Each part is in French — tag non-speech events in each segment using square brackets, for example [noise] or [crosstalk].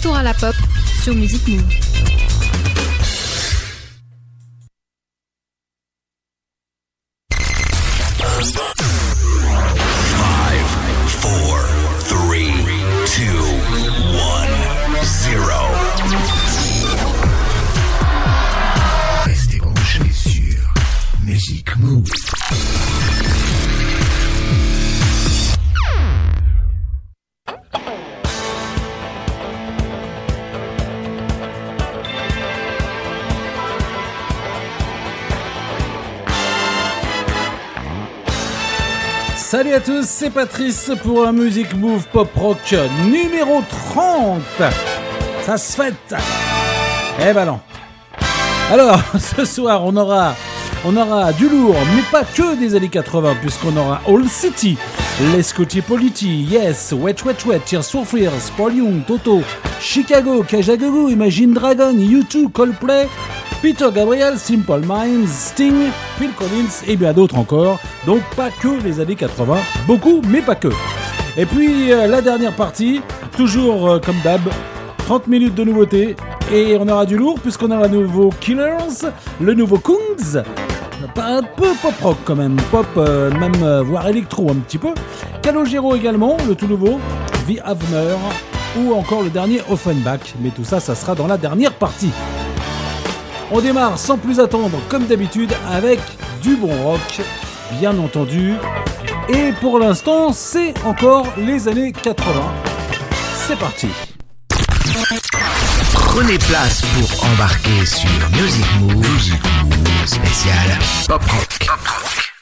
Retour à la pop sur Music Move. C'est Patrice pour un Music Move Pop Rock numéro 30. Ça se fête. Eh ben. Alors, [laughs] ce soir, on aura, on aura du lourd, mais pas que des années 80, puisqu'on aura All City, Les Scotty Polity, Yes, Wet Wet Wet, Tears for Fears, Paul Young, Toto, Chicago, Kajagoogoo, Imagine Dragon, U2, Coldplay, Peter Gabriel, Simple Minds, Sting, Phil Collins et bien d'autres encore. Donc pas que les années 80, beaucoup mais pas que. Et puis euh, la dernière partie, toujours euh, comme d'hab, 30 minutes de nouveautés et on aura du lourd puisqu'on aura le nouveau Killers, le nouveau Kungs, un peu pop rock quand même, pop euh, même voire électro un petit peu. Calogero également, le tout nouveau, The Avener ou encore le dernier Offenbach, mais tout ça ça sera dans la dernière partie. On démarre sans plus attendre, comme d'habitude, avec du bon rock, bien entendu. Et pour l'instant, c'est encore les années 80. C'est parti. Prenez place pour embarquer sur Music Move, spécial Pop Rock.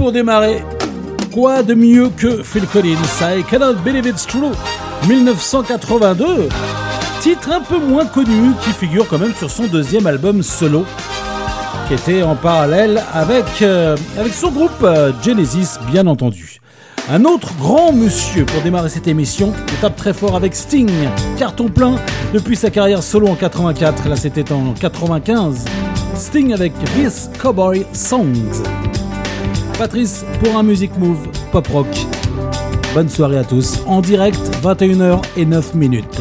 Pour démarrer. Quoi de mieux que Phil Collins I Cannot Believe It's True 1982 Titre un peu moins connu qui figure quand même sur son deuxième album solo qui était en parallèle avec, euh, avec son groupe euh, Genesis bien entendu. Un autre grand monsieur pour démarrer cette émission, on tape très fort avec Sting, carton plein depuis sa carrière solo en 84, là c'était en 95. Sting avec This Cowboy Songs. Patrice pour un Music Move Pop Rock. Bonne soirée à tous, en direct 21h et 9 minutes.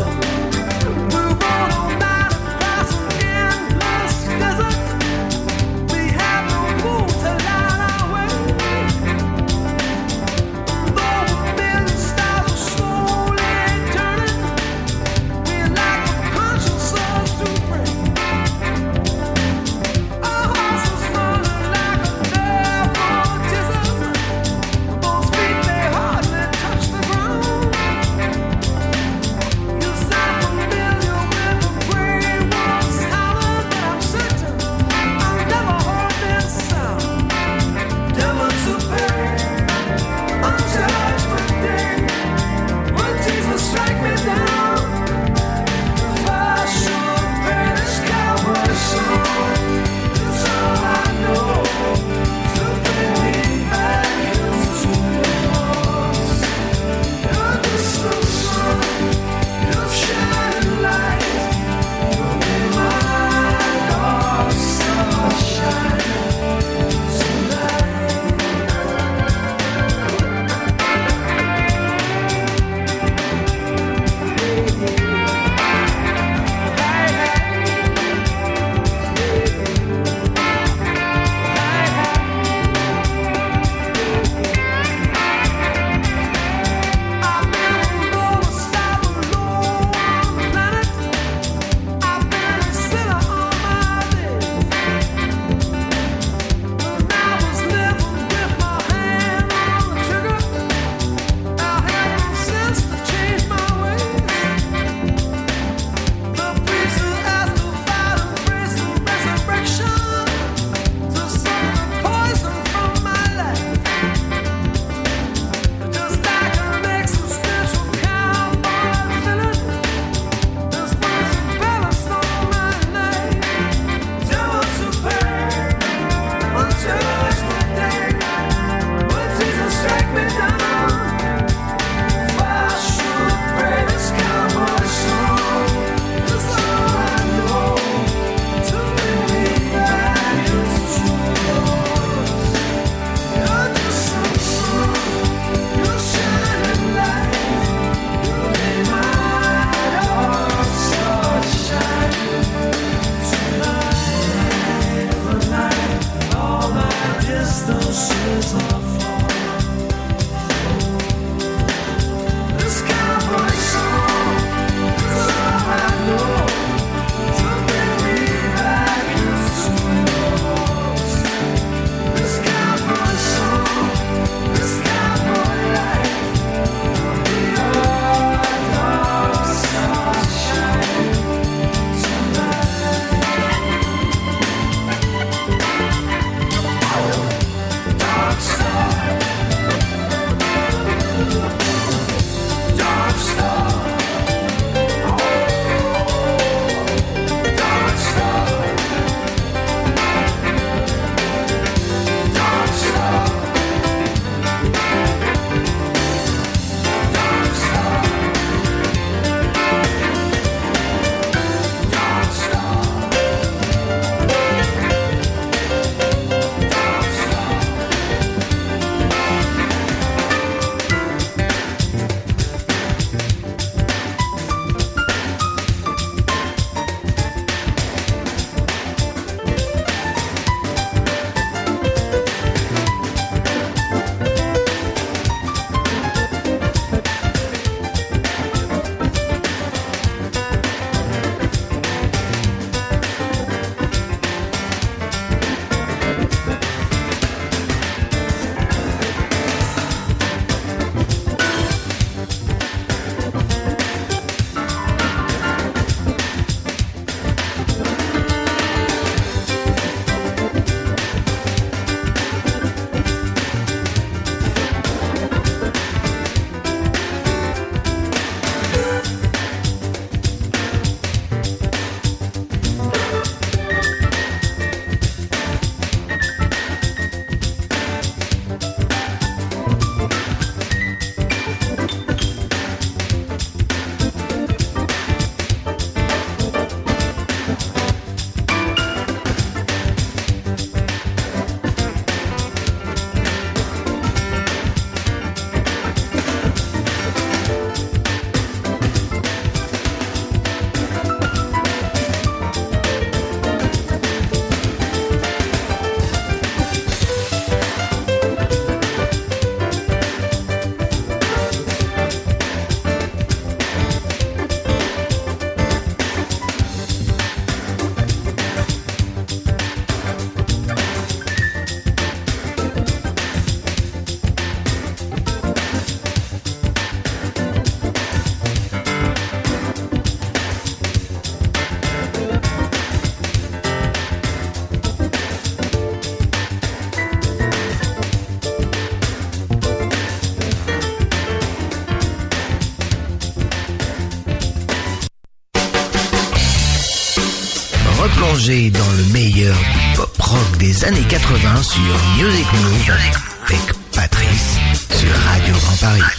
Dans le meilleur du pop rock des années 80 sur Music Move avec Patrice sur Radio Grand Paris.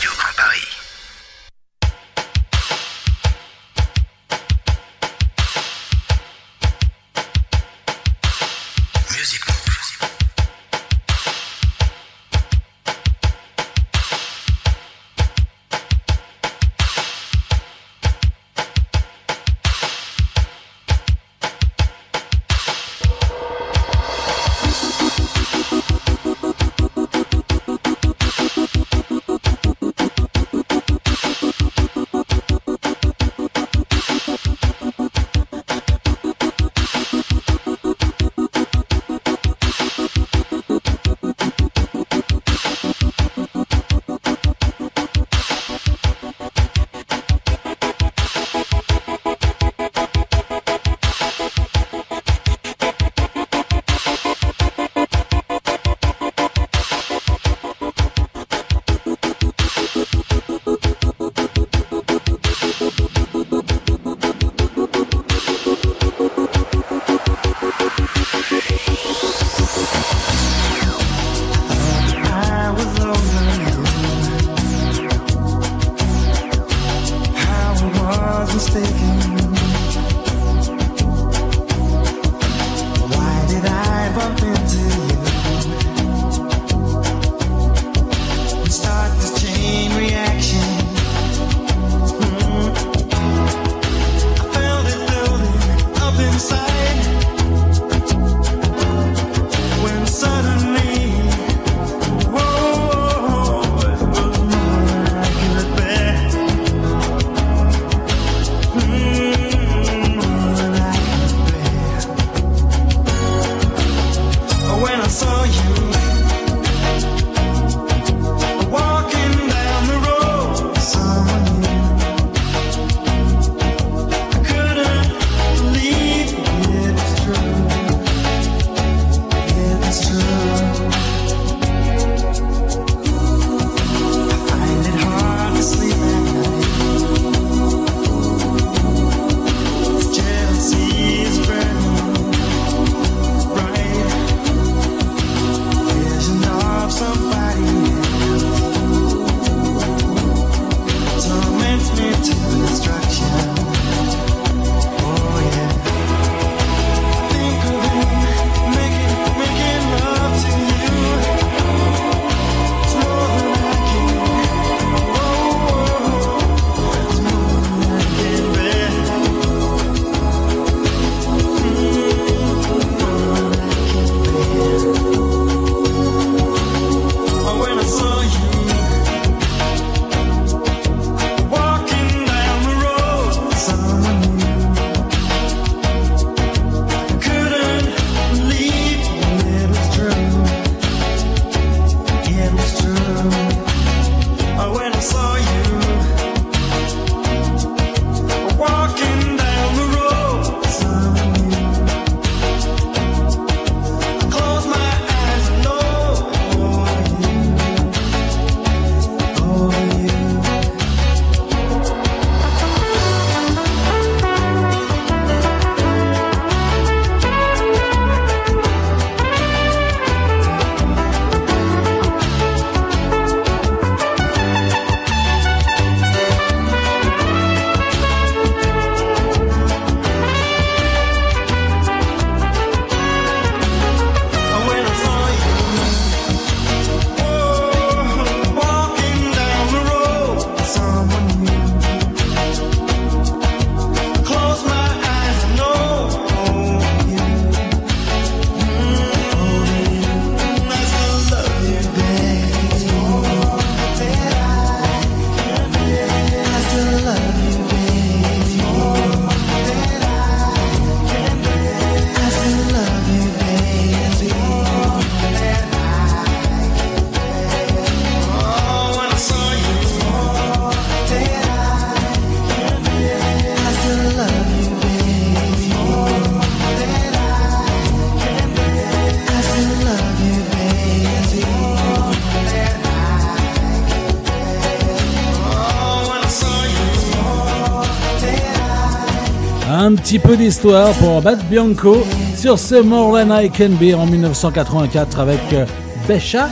Petit peu d'histoire pour Bad Bianco sur ce More Than I Can Be en 1984 avec euh, Besha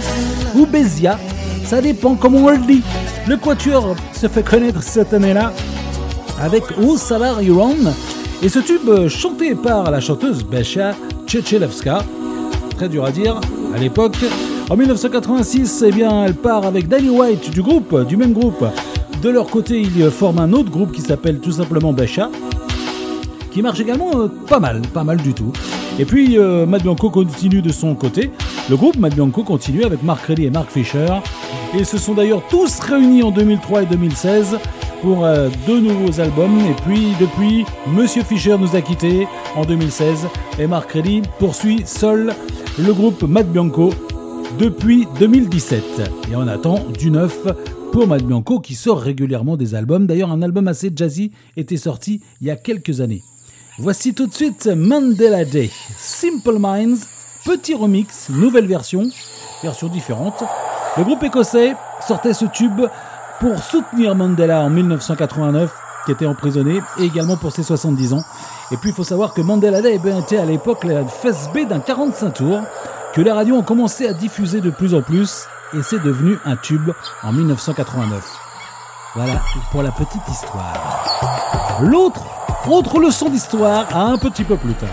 ou Bézia, ça dépend comment on le dit. Le Quatuor se fait connaître cette année-là avec Où Salar Iran et ce tube euh, chanté par la chanteuse Besha Tchetchelevska. Très dur à dire à l'époque. En 1986, eh bien, elle part avec Danny White du groupe, du même groupe. De leur côté, ils forment un autre groupe qui s'appelle tout simplement Besha qui marche également euh, pas mal, pas mal du tout. Et puis euh, Matt Bianco continue de son côté. Le groupe Matt Bianco continue avec Mark Reilly et Mark Fisher. Ils se sont d'ailleurs tous réunis en 2003 et 2016 pour euh, deux nouveaux albums. Et puis depuis, Monsieur Fisher nous a quittés en 2016 et Mark Reilly poursuit seul le groupe Matt Bianco depuis 2017. Et on attend du neuf pour Matt Bianco qui sort régulièrement des albums. D'ailleurs, un album assez jazzy était sorti il y a quelques années. Voici tout de suite Mandela Day, Simple Minds, petit remix, nouvelle version, version différente. Le groupe écossais sortait ce tube pour soutenir Mandela en 1989, qui était emprisonné, et également pour ses 70 ans. Et puis il faut savoir que Mandela Day était à l'époque la face B d'un 45 tours, que les radios ont commencé à diffuser de plus en plus, et c'est devenu un tube en 1989. Voilà pour la petite histoire. L'autre autre leçon d'histoire à un petit peu plus tard.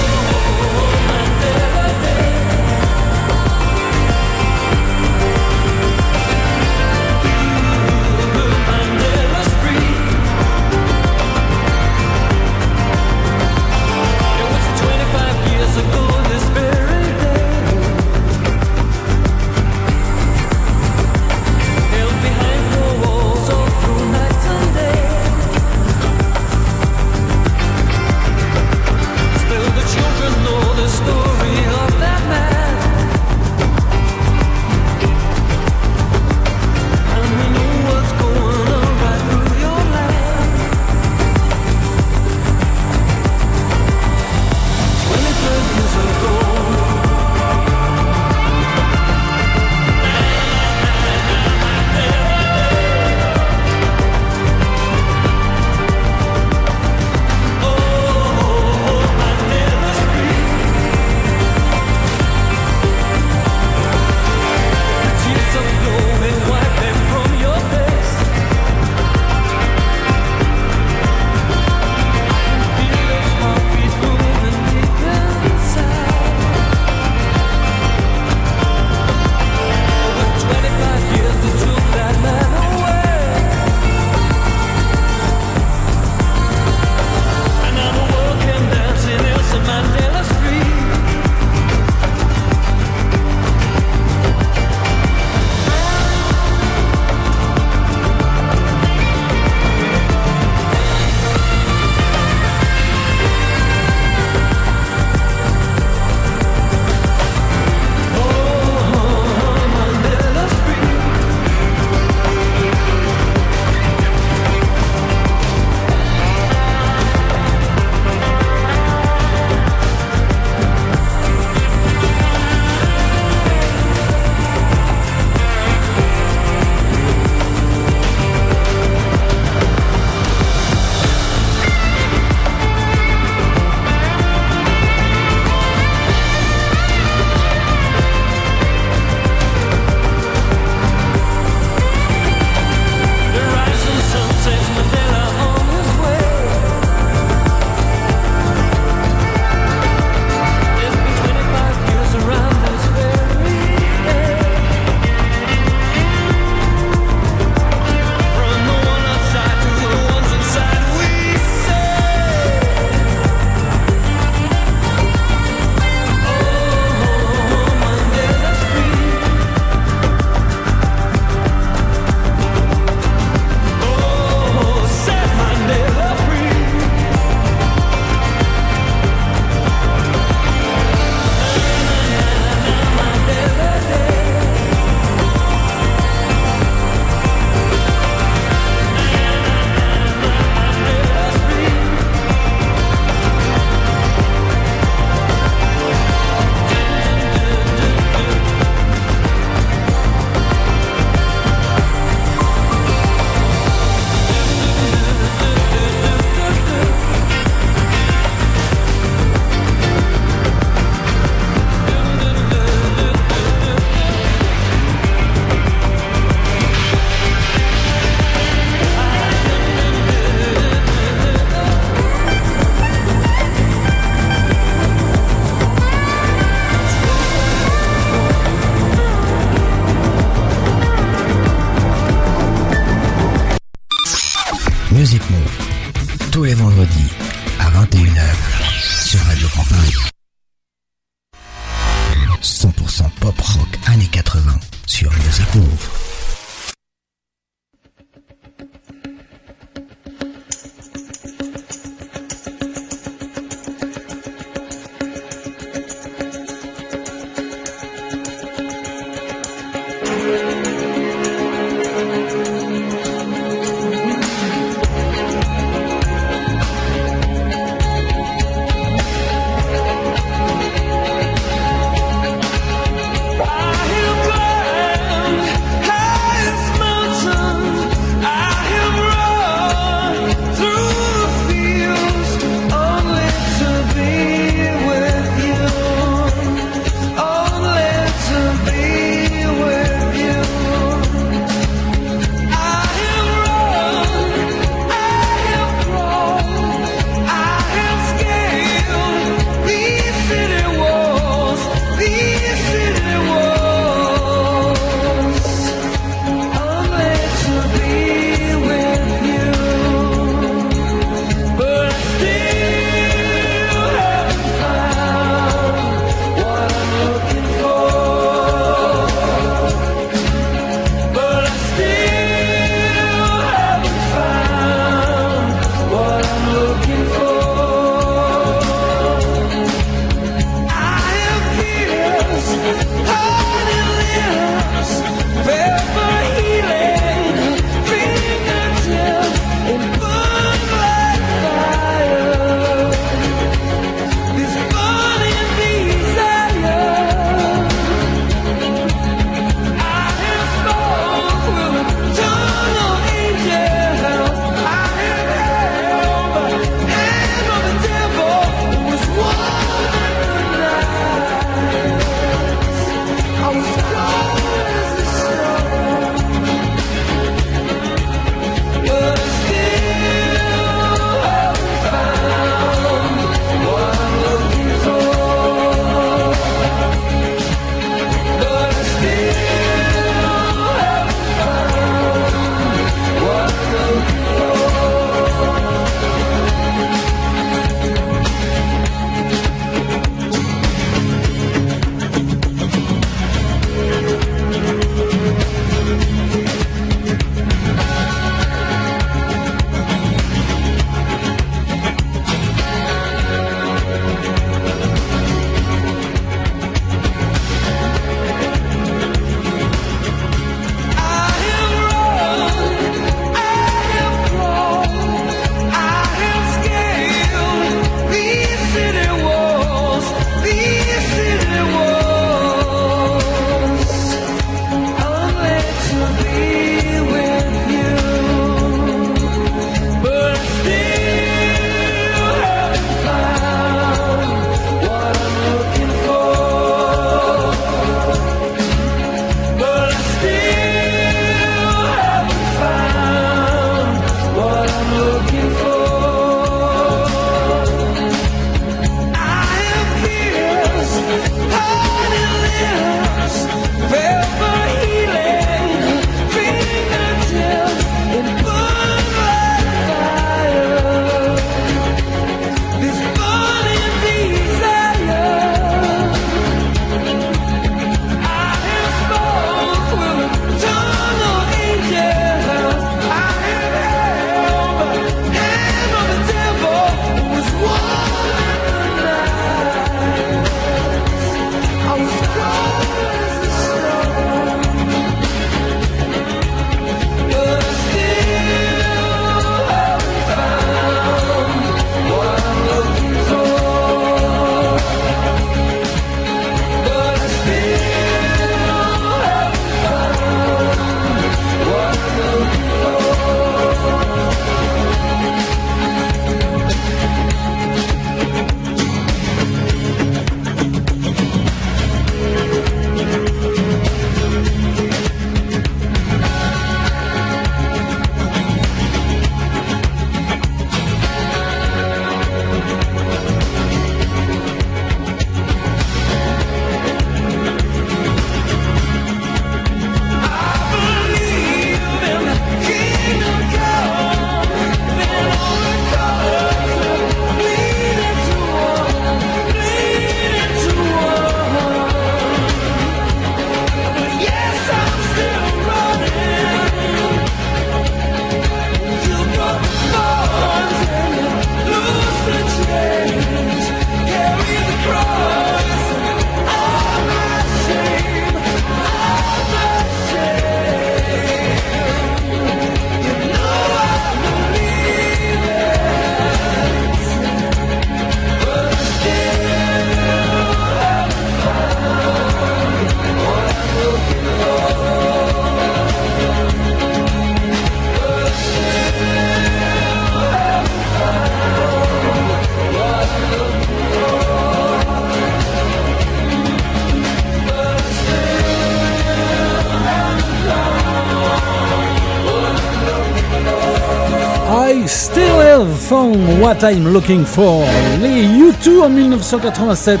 What I'm looking for. Les U2 en 1987,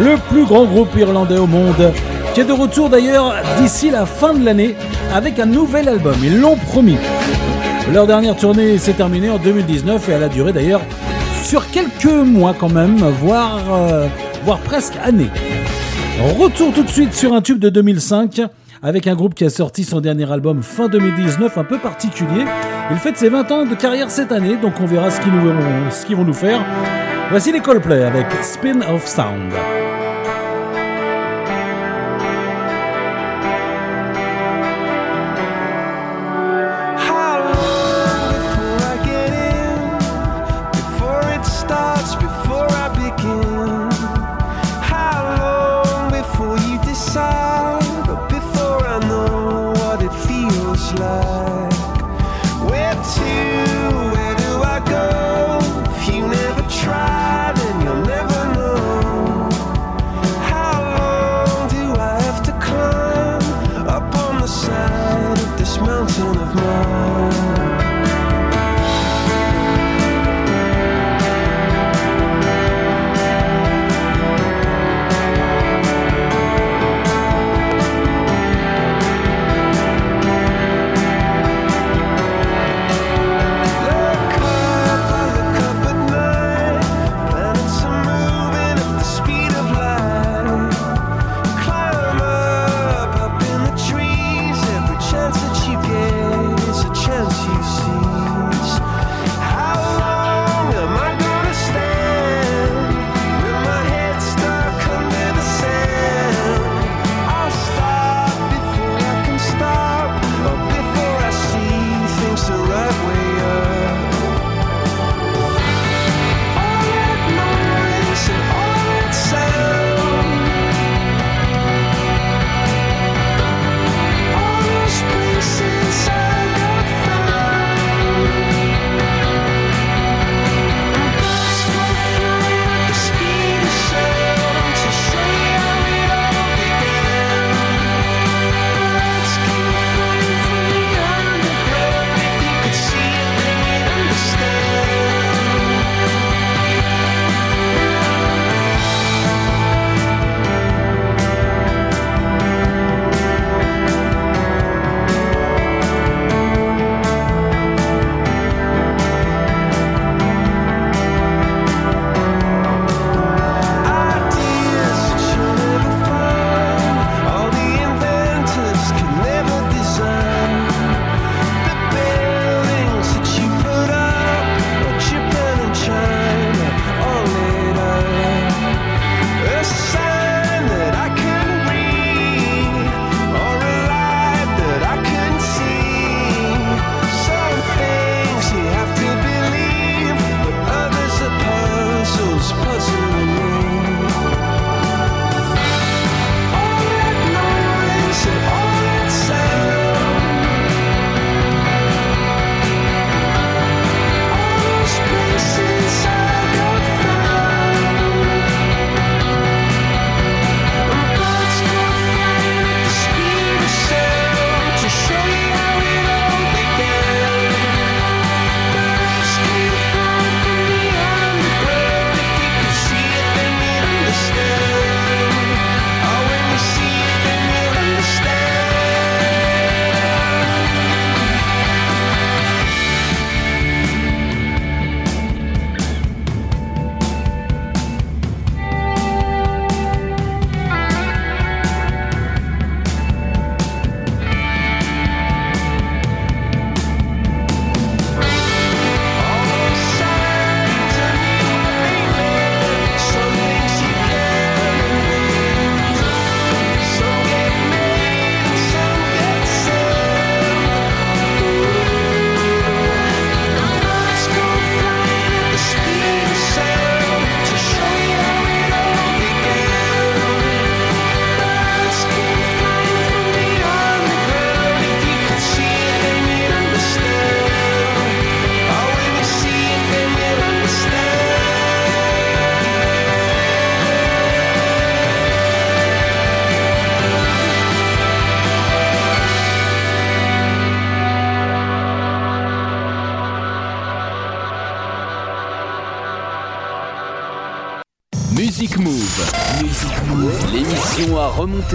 le plus grand groupe irlandais au monde, qui est de retour d'ailleurs d'ici la fin de l'année avec un nouvel album. Ils l'ont promis. Leur dernière tournée s'est terminée en 2019 et elle a duré d'ailleurs sur quelques mois quand même, voire, euh, voire presque années. Retour tout de suite sur un tube de 2005 avec un groupe qui a sorti son dernier album fin 2019 un peu particulier. Il fête ses 20 ans de carrière cette année, donc on verra ce qu'ils, vont nous faire. Voici les Coldplay avec Spin of Sound.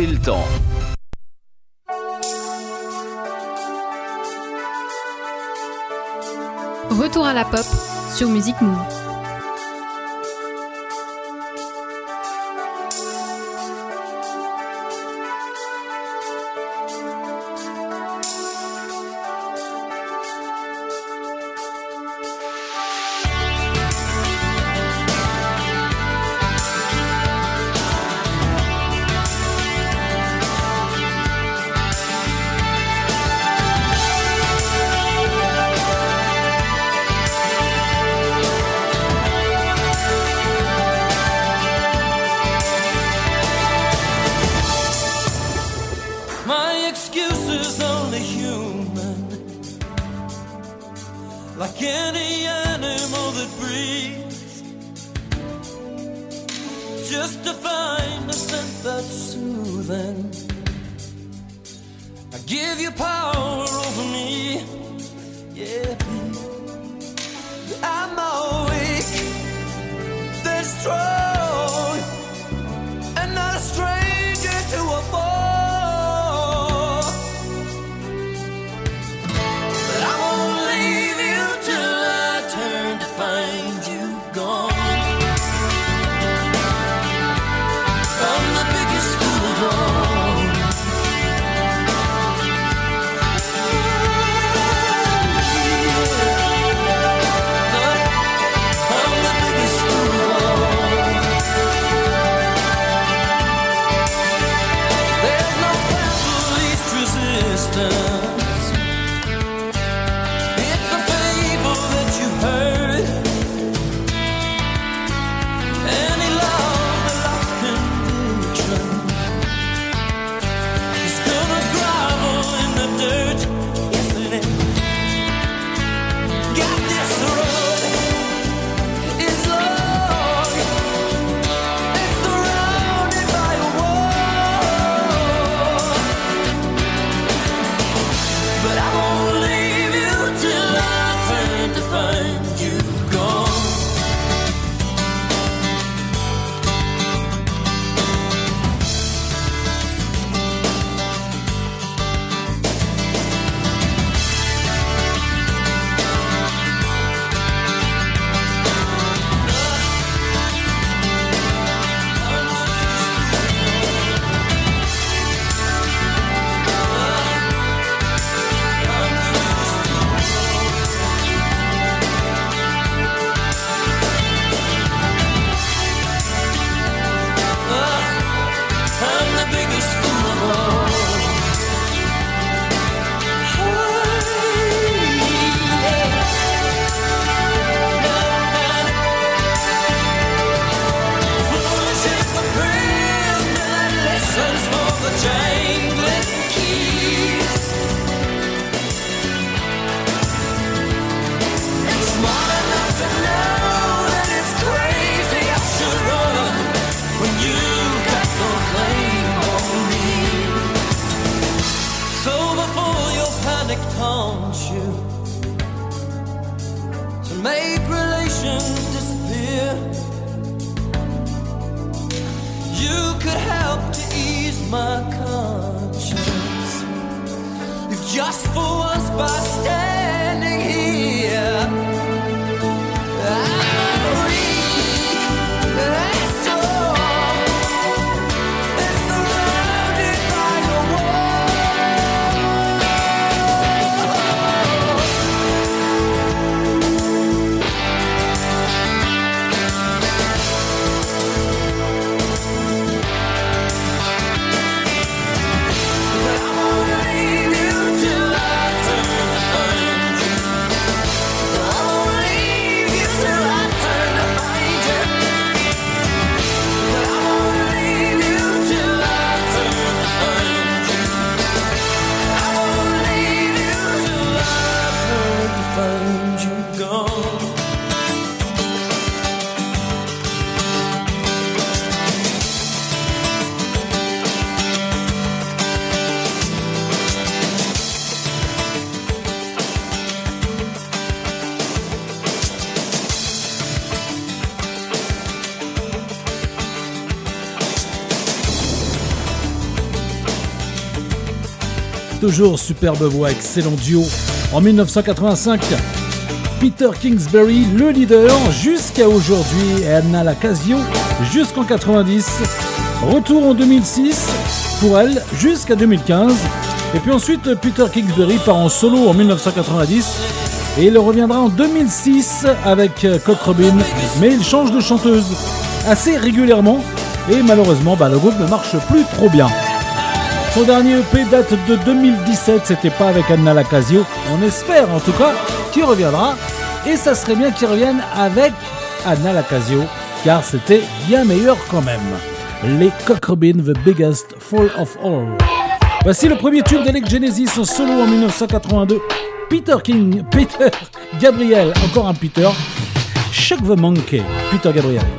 Le temps. Retour à la pop sur Music Move. Toujours superbe voix, excellent duo. En 1985, Peter Kingsbury, le leader, jusqu'à aujourd'hui, et Anna Lacasio, jusqu'en 90. Retour en 2006 pour elle, jusqu'à 2015. Et puis ensuite, Peter Kingsbury part en solo en 1990. Et il reviendra en 2006 avec Cock Robin, mais il change de chanteuse assez régulièrement. Et malheureusement, bah, le groupe ne marche plus trop bien. Son dernier EP date de 2017, c'était pas avec Anna Lacasio. On espère en tout cas qu'il reviendra. Et ça serait bien qu'il revienne avec Anna Lacasio, car c'était bien meilleur quand même. Les Cock The Biggest Fall of All. Voici le premier tube d'Alec Genesis en solo en 1982. Peter King, [laughs] Peter Gabriel, encore un Peter. Chuck the Monkey, Peter Gabriel.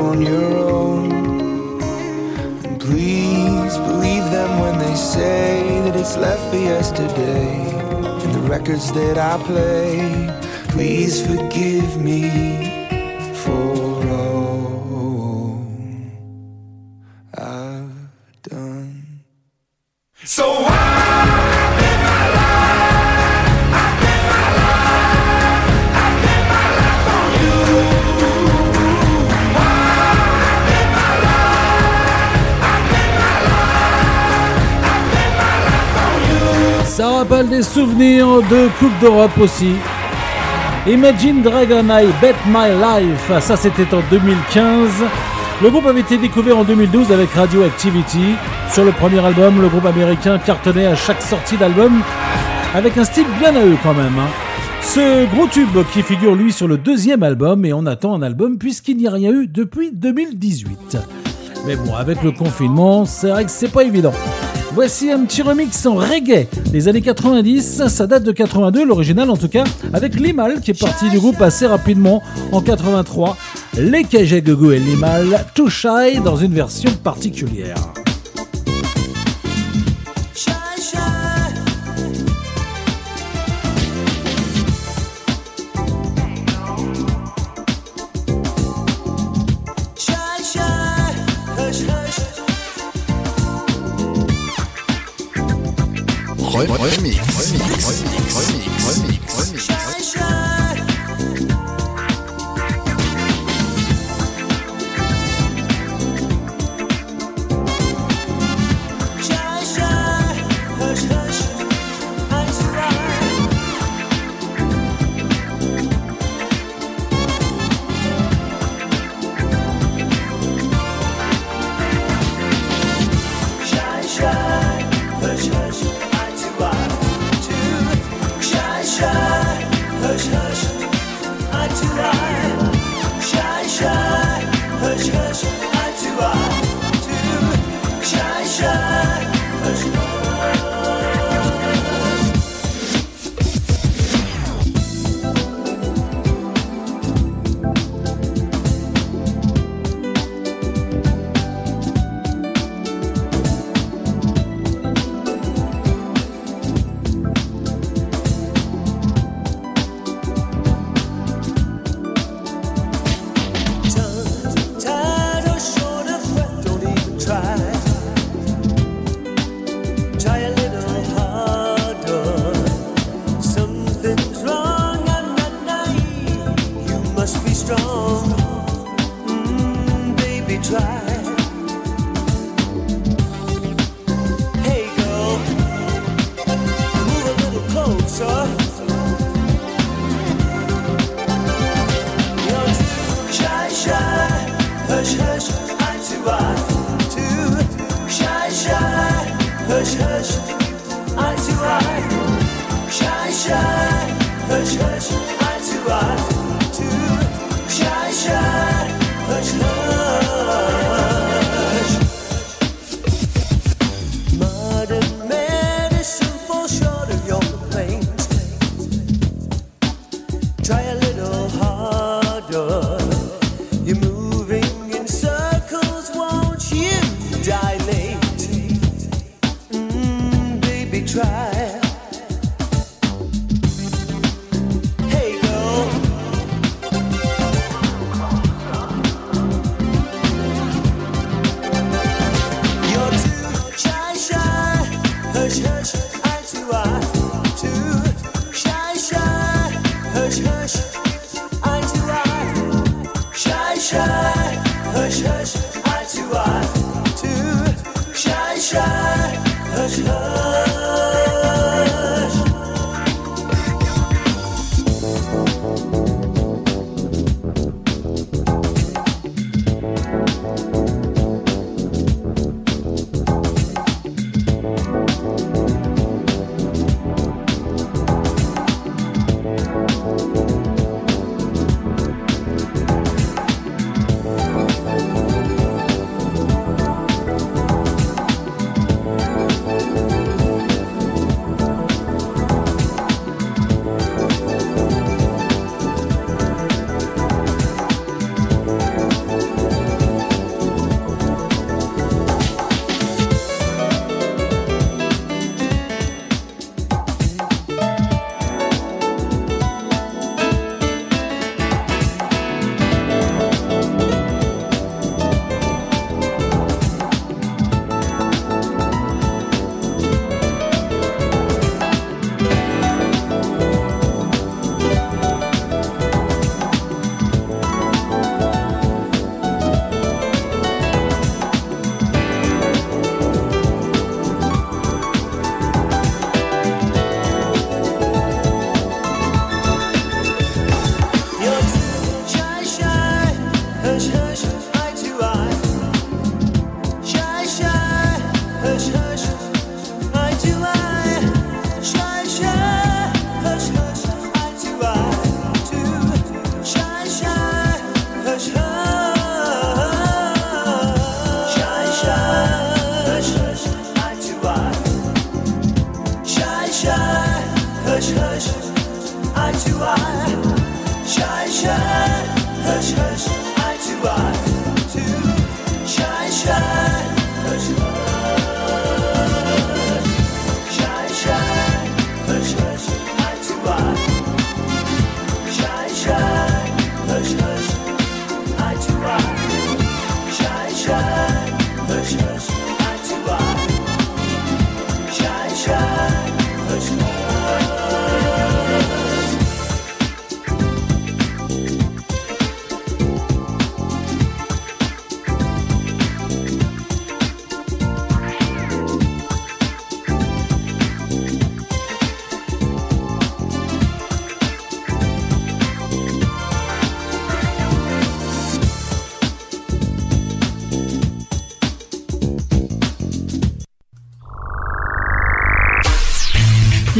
on your own. And please believe them when they say that it's left for yesterday. And the records that I play, please forgive me souvenirs de Coupe d'Europe aussi. Imagine Dragon I Bet My Life, ça c'était en 2015. Le groupe avait été découvert en 2012 avec Radioactivity. Sur le premier album, le groupe américain cartonnait à chaque sortie d'album avec un style bien à eux quand même. hein. Ce gros tube qui figure lui sur le deuxième album et on attend un album puisqu'il n'y a rien eu depuis 2018. Mais bon, avec le confinement, c'est vrai que c'est pas évident. Voici un petit remix en reggae des années 90, ça date de 82, l'original en tout cas, avec Limal qui est parti du groupe assez rapidement en 83. Les Gugu et Limal, Too Shy dans une version particulière. Remix, remix, remix, remix, remix, Hey girl, move a little closer. You're too shy, shy, hush, hush, eye to eye. Too shy, shy, hush, hush, eye to eye. Shy, shy, hush, hush, eye to eye.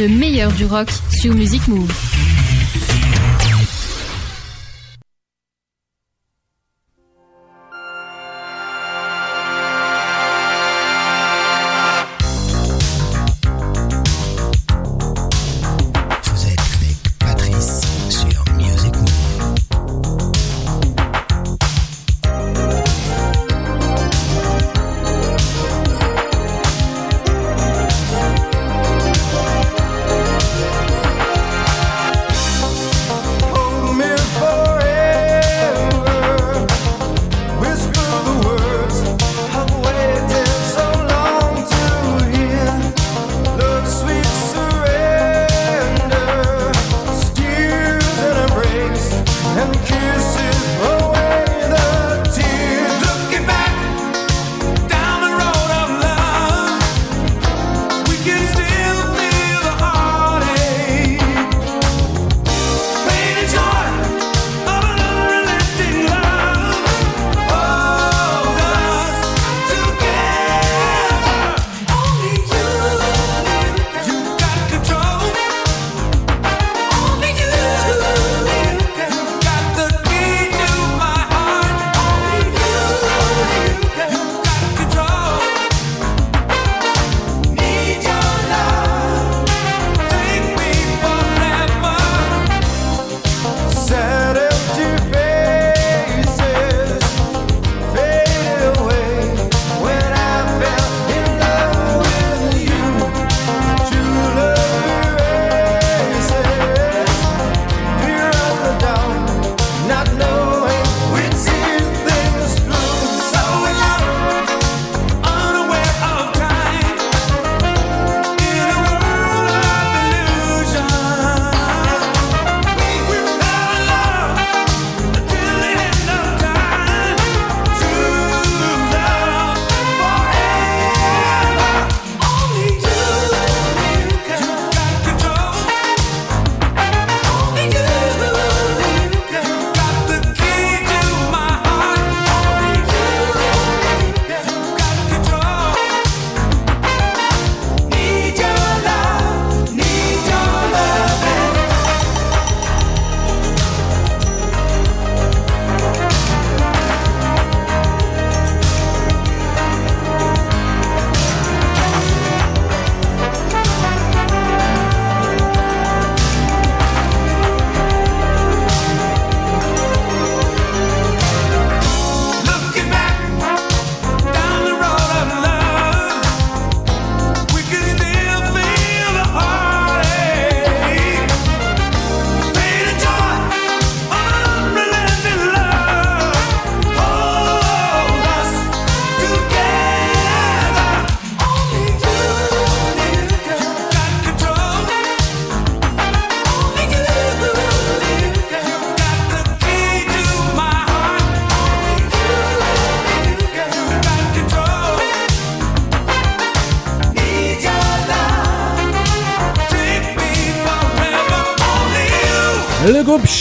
le meilleur du rock sur Music Move.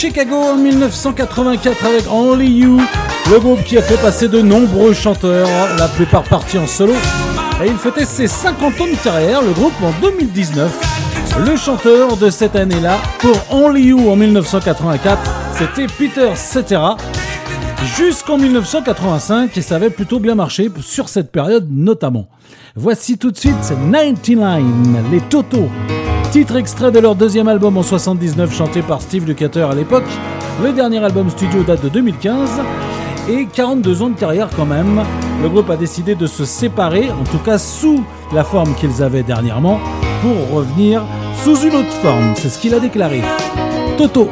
Chicago en 1984 avec Only You, le groupe qui a fait passer de nombreux chanteurs, la plupart partis en solo. Et il fêtait ses 50 ans de carrière, le groupe en 2019. Le chanteur de cette année-là, pour Only You en 1984, c'était Peter Cetera. Jusqu'en 1985, et ça avait plutôt bien marché sur cette période notamment. Voici tout de suite 99, les Toto. Titre extrait de leur deuxième album en 79 chanté par Steve Lukather à l'époque. Le dernier album studio date de 2015 et 42 ans de carrière quand même. Le groupe a décidé de se séparer, en tout cas sous la forme qu'ils avaient dernièrement, pour revenir sous une autre forme. C'est ce qu'il a déclaré. Toto.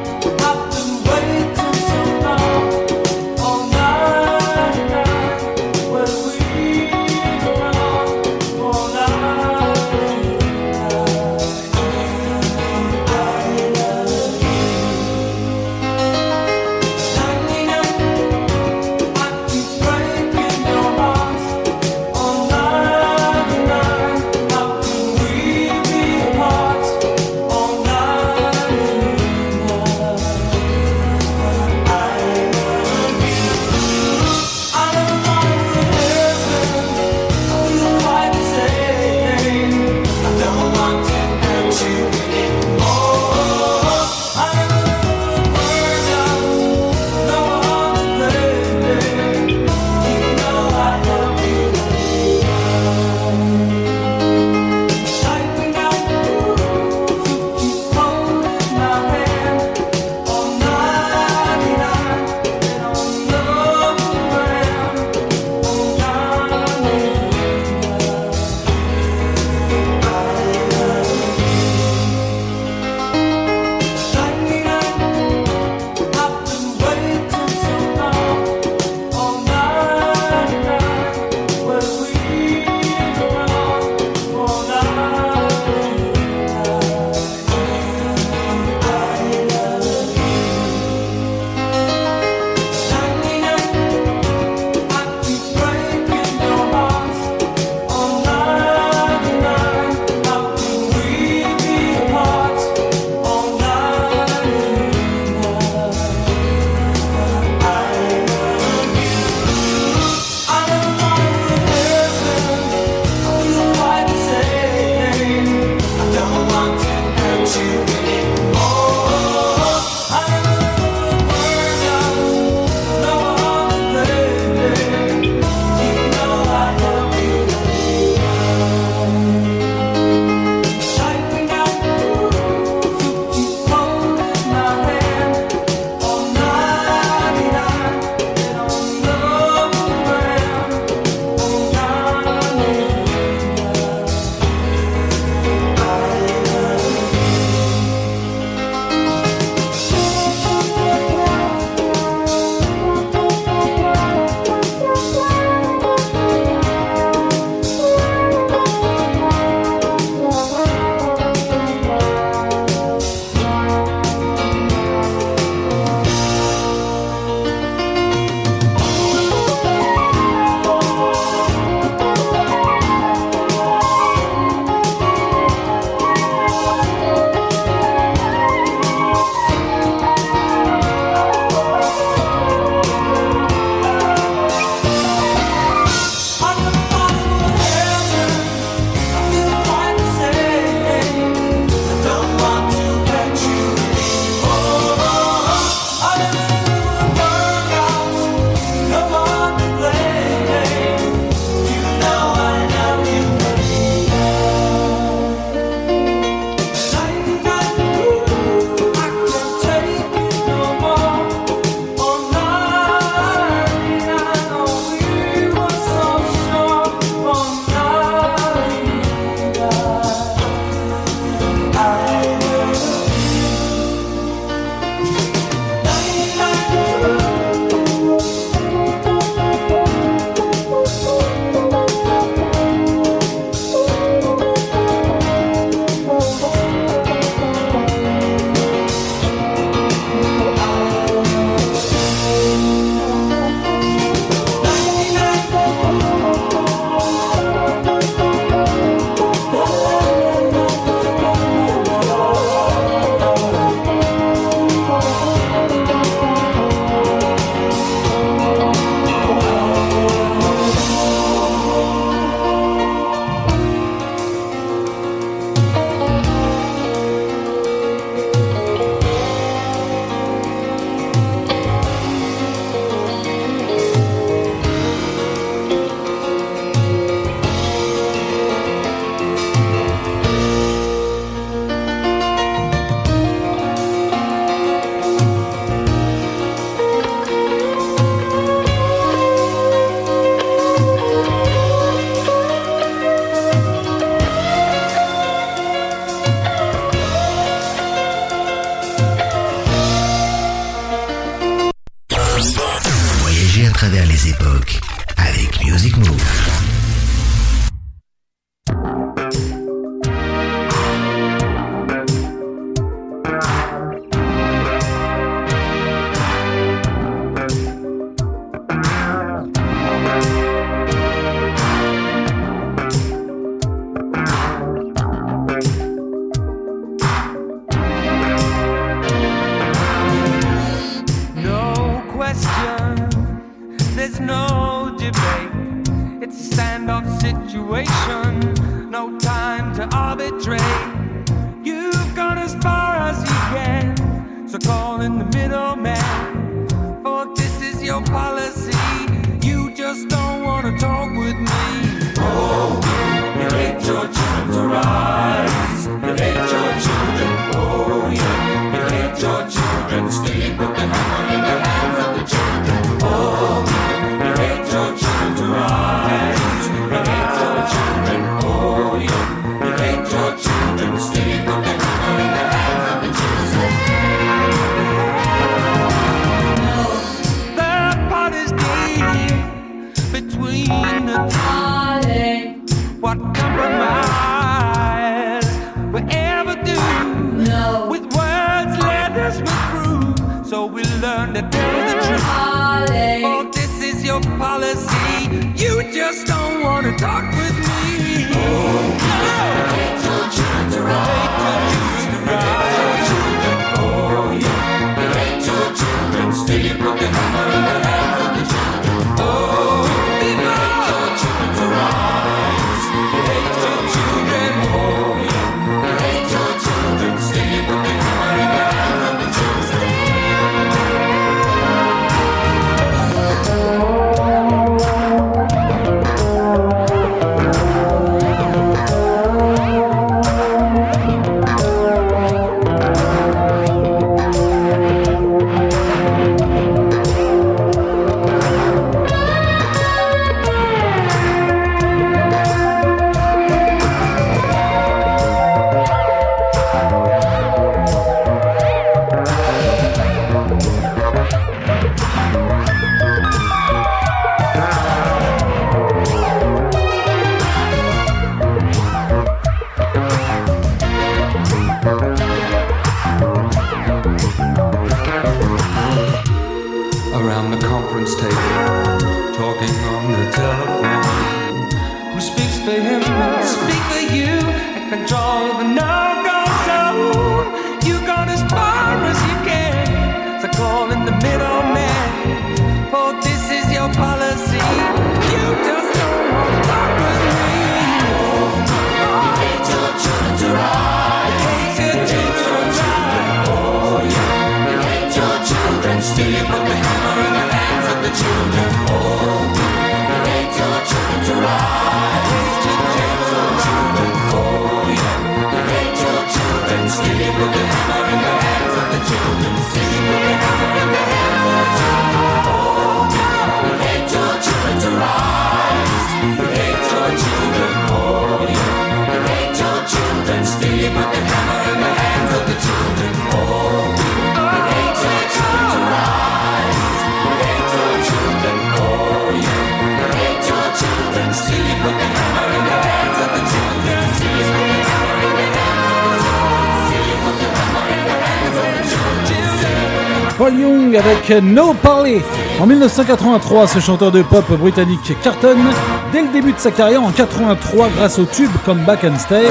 Paul Young avec No Parley. En 1983, ce chanteur de pop britannique cartonne dès le début de sa carrière en 83 grâce au tube Come Back and Stay.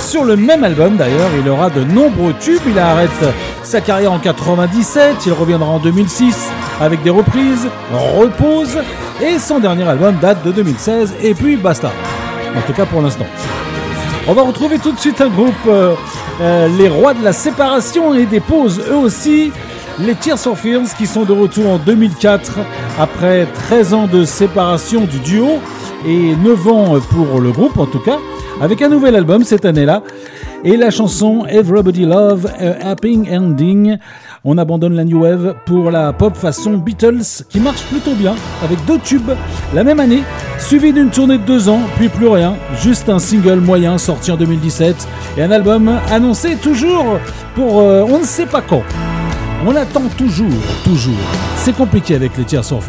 Sur le même album d'ailleurs, il aura de nombreux tubes. Il arrête sa carrière en 97, il reviendra en 2006 avec des reprises, repose et son dernier album date de 2016 et puis basta. En tout cas pour l'instant. On va retrouver tout de suite un groupe, euh, euh, les rois de la séparation et des pauses eux aussi les Tears of Fears qui sont de retour en 2004 après 13 ans de séparation du duo et 9 ans pour le groupe en tout cas, avec un nouvel album cette année-là et la chanson Everybody Love a Happy Ending. On abandonne la New Wave pour la pop façon Beatles qui marche plutôt bien avec deux tubes la même année, suivi d'une tournée de deux ans, puis plus rien, juste un single moyen sorti en 2017 et un album annoncé toujours pour euh, on ne sait pas quand. On attend toujours, toujours. C'est compliqué avec les Tears of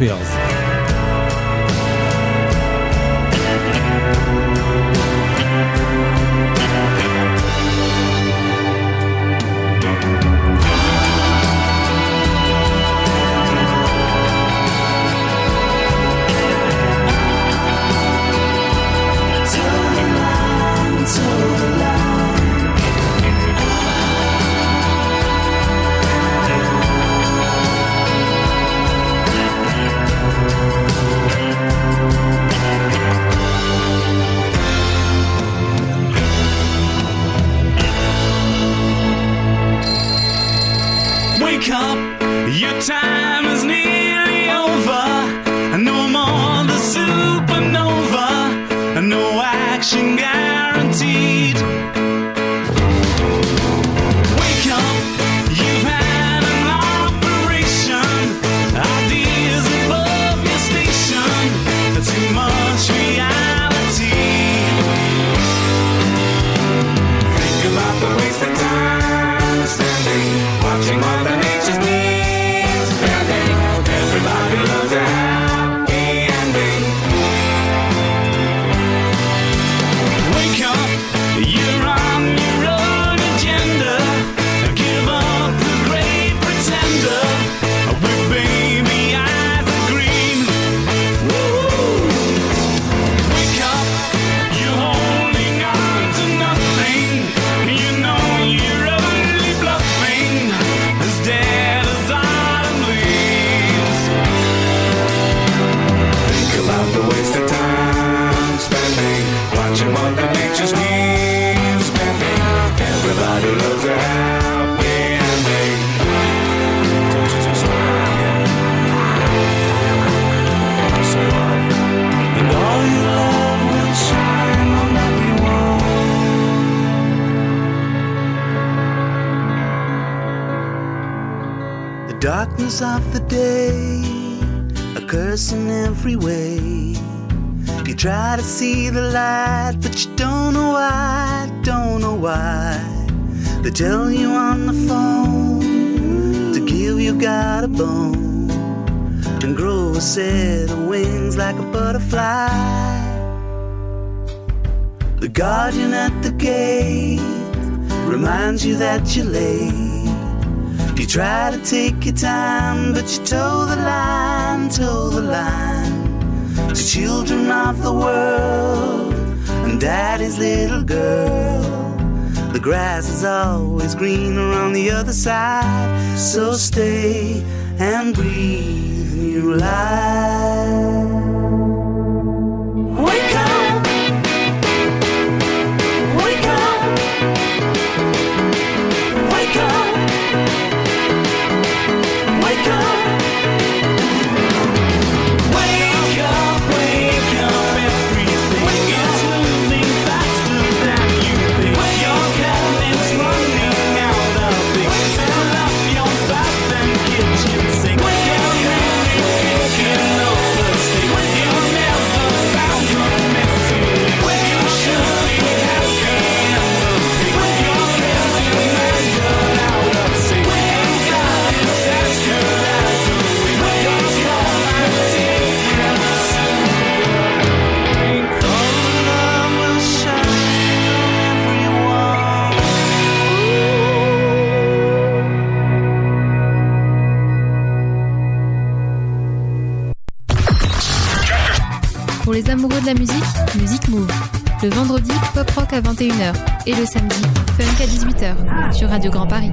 you that you're late. You try to take your time, but you toe the line, toe the line. To children of the world and daddy's little girl. The grass is always greener on the other side. So stay and breathe new life. à 21h et le samedi, Funk à 18h sur Radio Grand Paris.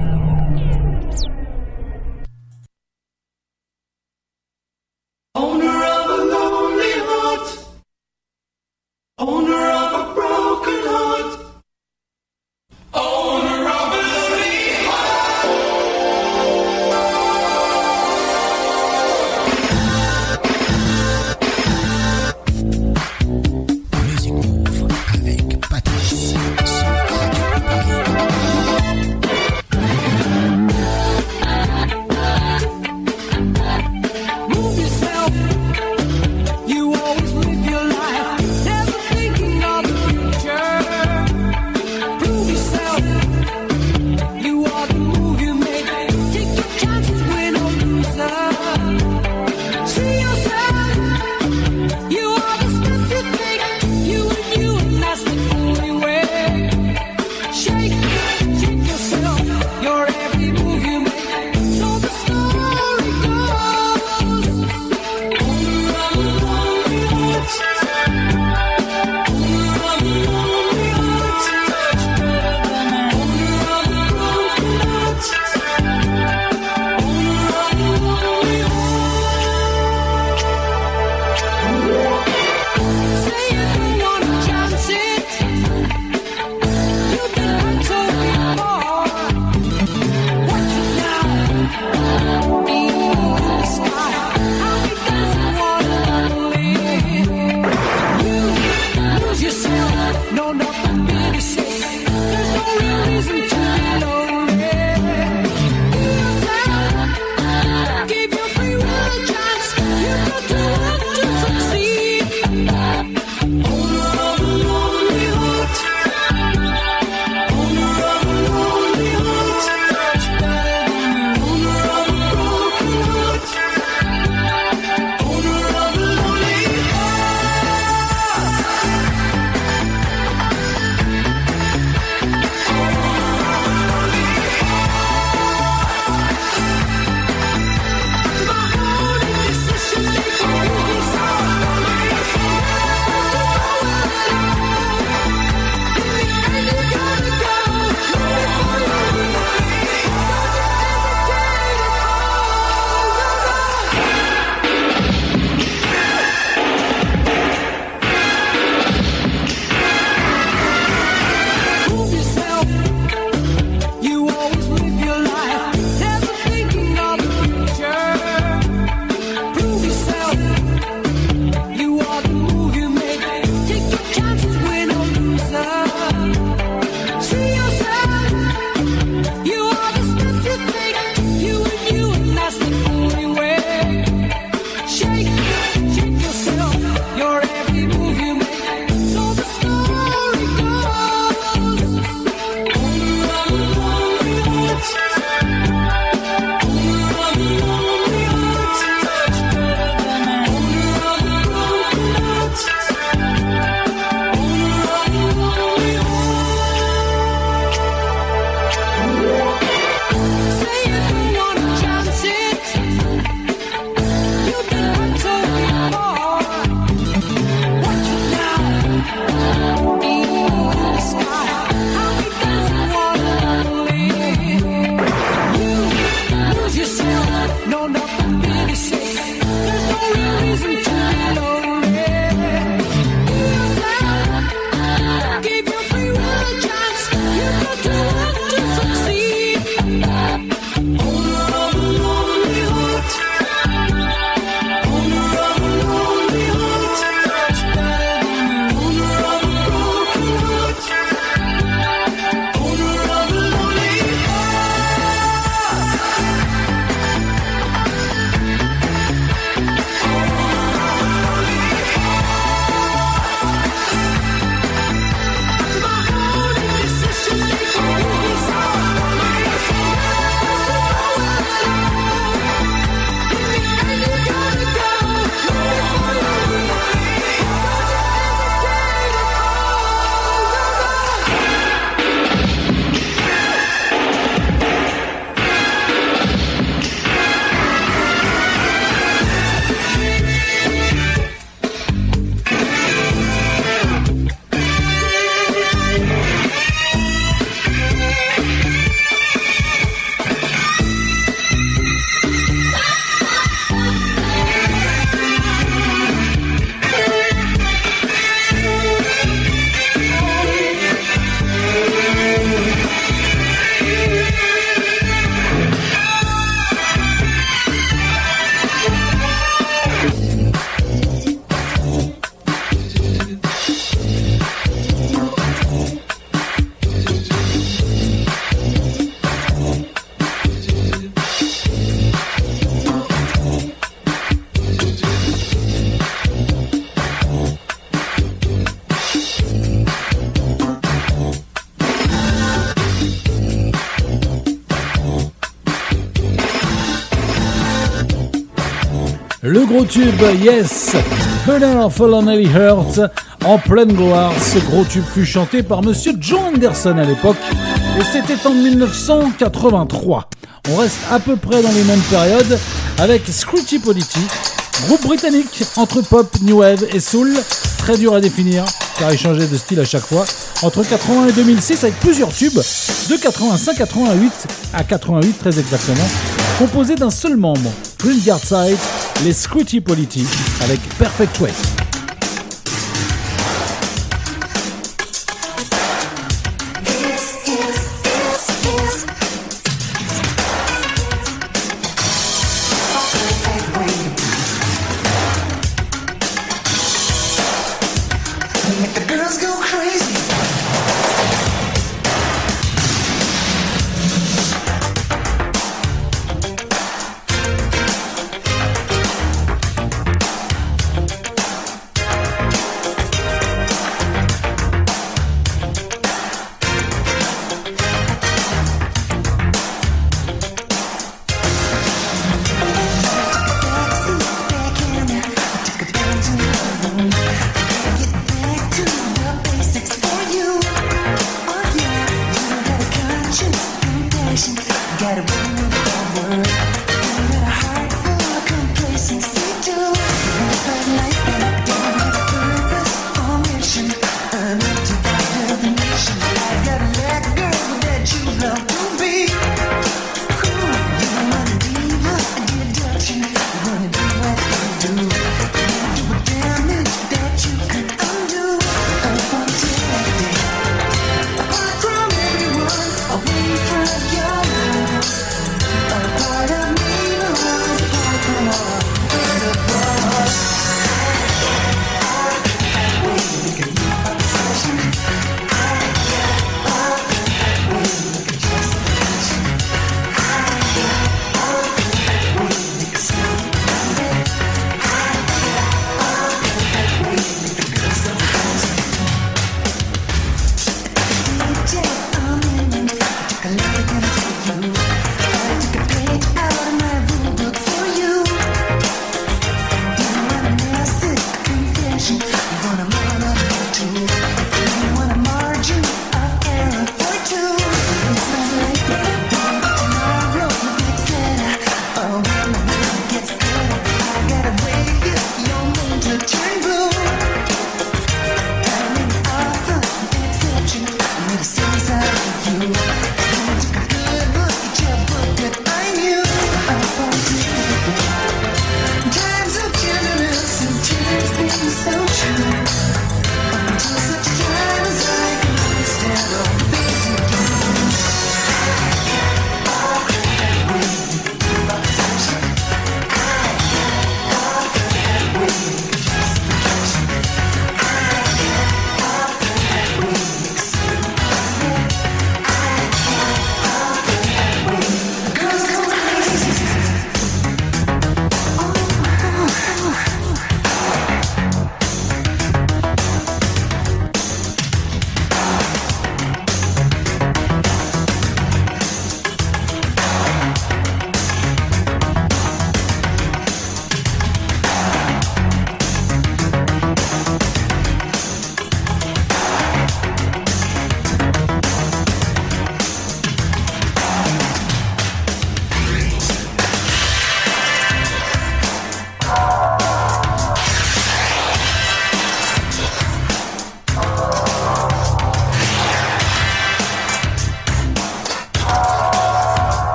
Gros tube Yes, Burden of Lonely Heart, en pleine gloire. Ce gros tube fut chanté par Monsieur John Anderson à l'époque, et c'était en 1983. On reste à peu près dans les mêmes périodes avec Screechy Polity, groupe britannique entre pop, new wave et soul, très dur à définir car il changeait de style à chaque fois, entre 80 et 2006 avec plusieurs tubes, de 85 88 à 88 très exactement, composés d'un seul membre, Green Side, les Scrutty Polity, avec Perfect Way.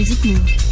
Music Move.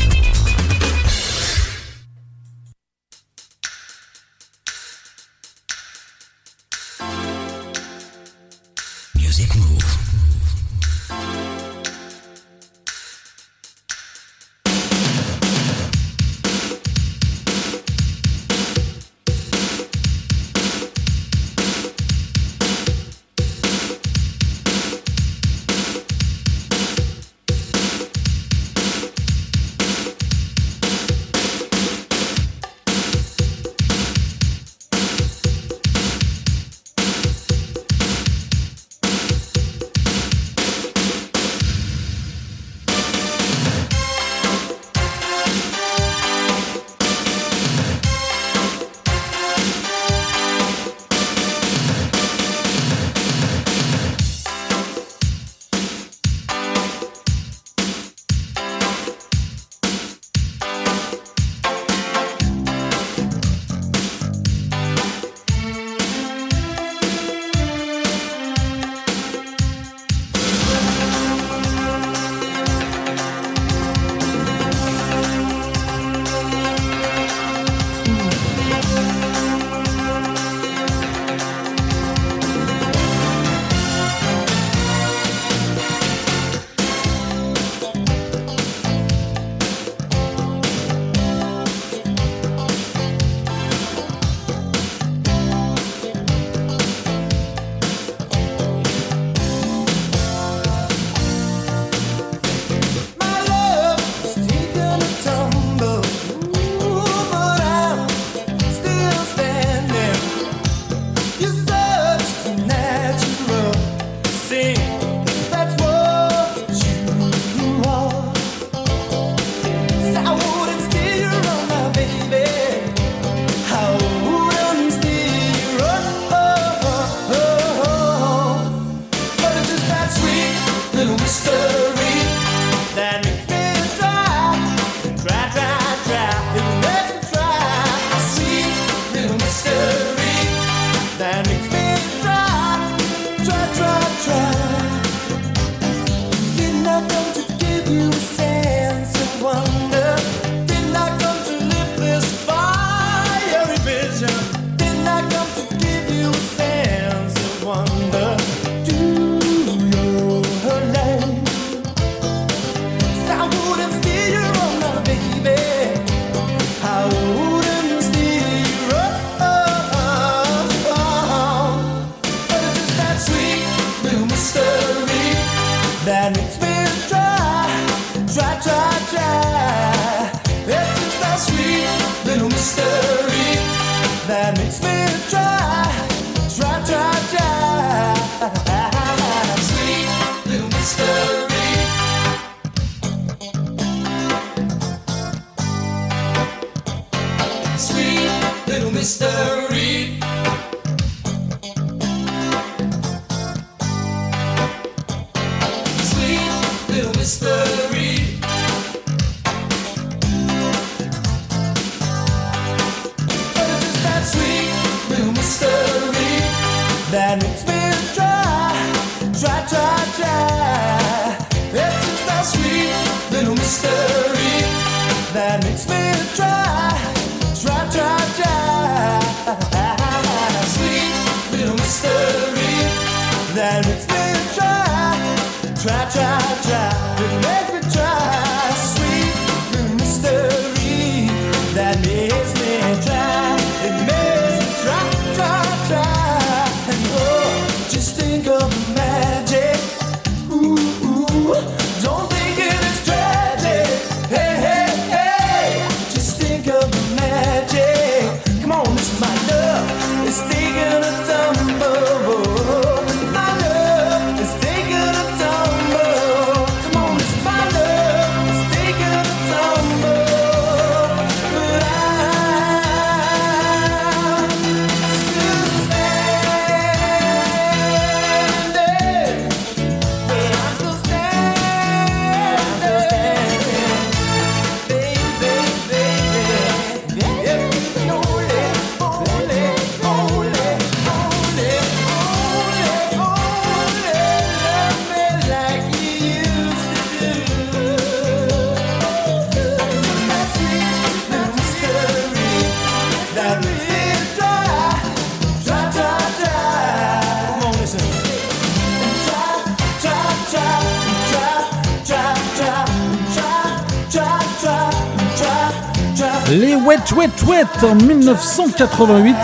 En 1988,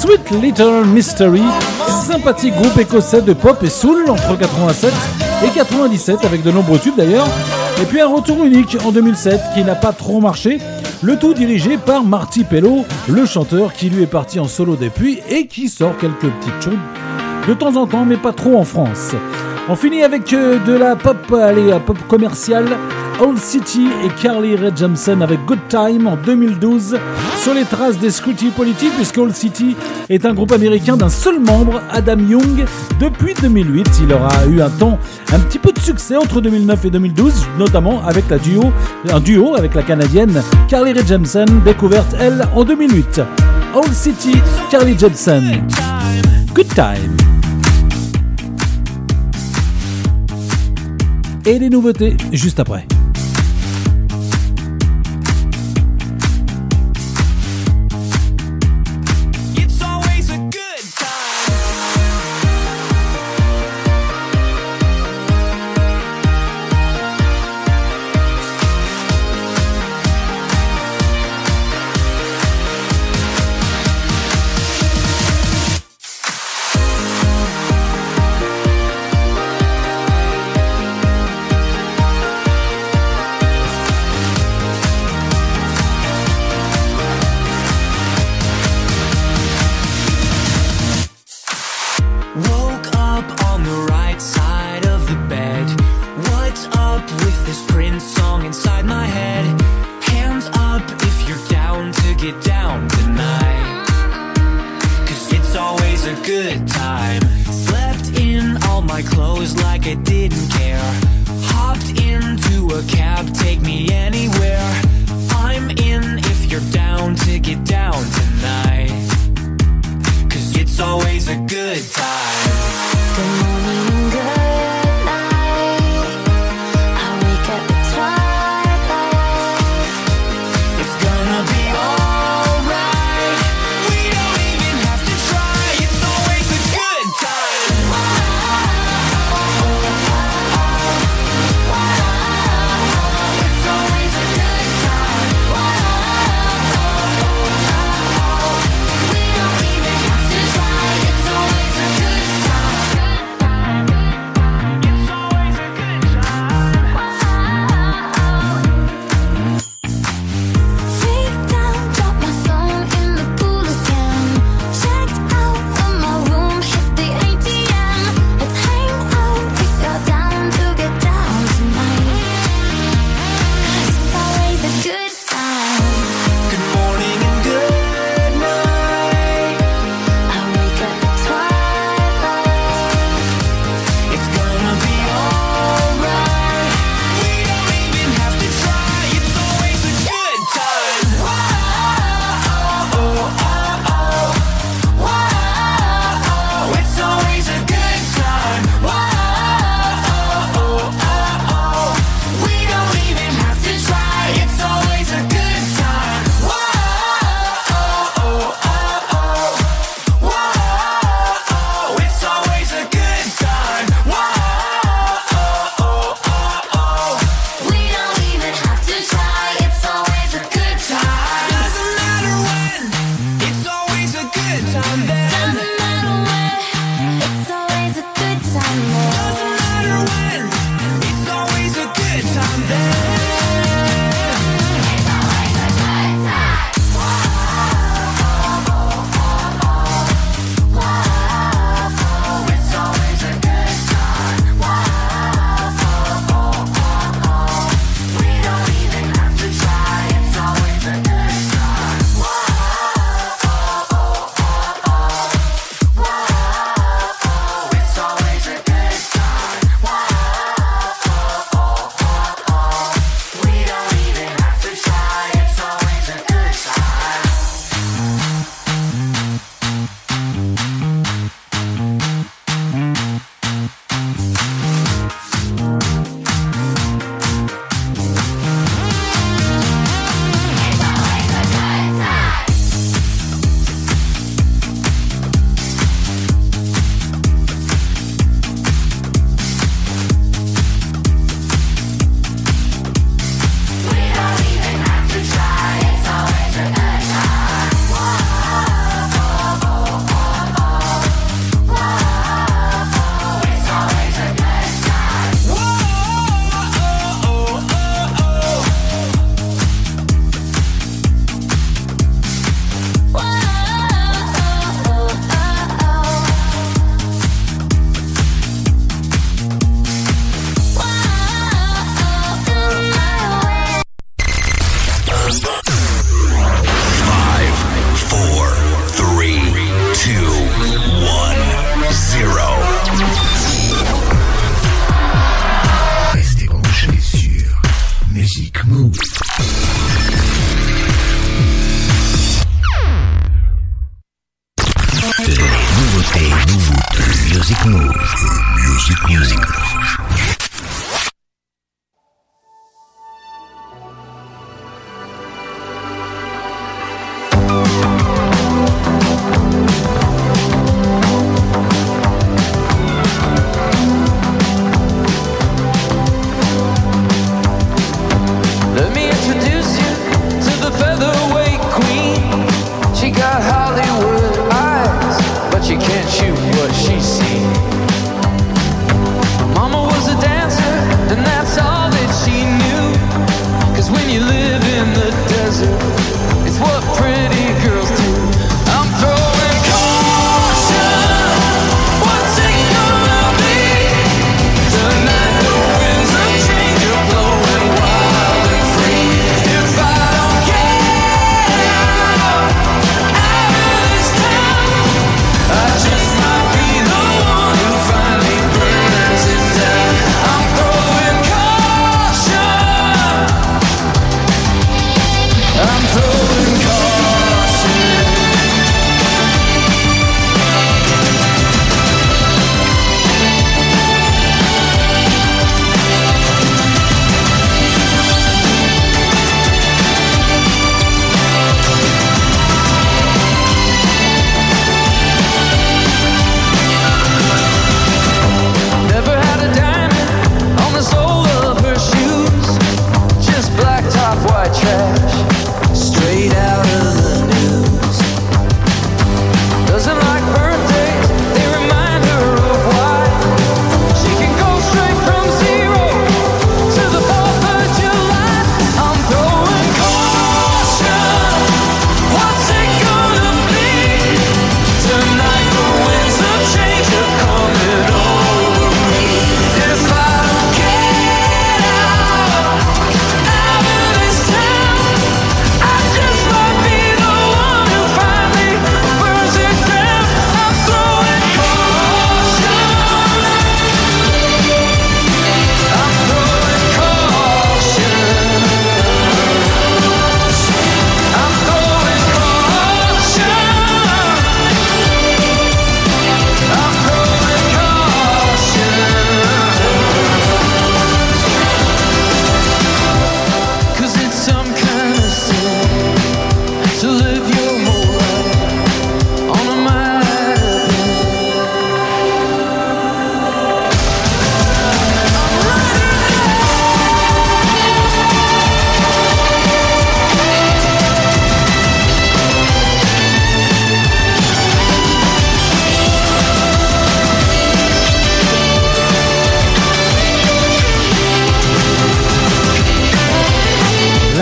Sweet Little Mystery, sympathique groupe écossais de pop et soul entre 87 et 97 avec de nombreux tubes d'ailleurs. Et puis un retour unique en 2007 qui n'a pas trop marché, le tout dirigé par Marty Pello, le chanteur qui lui est parti en solo depuis et qui sort quelques petites choses de temps en temps mais pas trop en France. On finit avec euh, de la pop, allez, pop commerciale. Old City et Carly Rae Jepsen avec Good Time en 2012 sur les traces des scrutis politiques puisque Old City est un groupe américain d'un seul membre, Adam Young. Depuis 2008, il aura eu un temps un petit peu de succès entre 2009 et 2012, notamment avec la duo, un duo avec la canadienne Carly Rae Jepsen, découverte elle en 2008. Old City, Carly Jepsen. Good Time. Et les nouveautés juste après.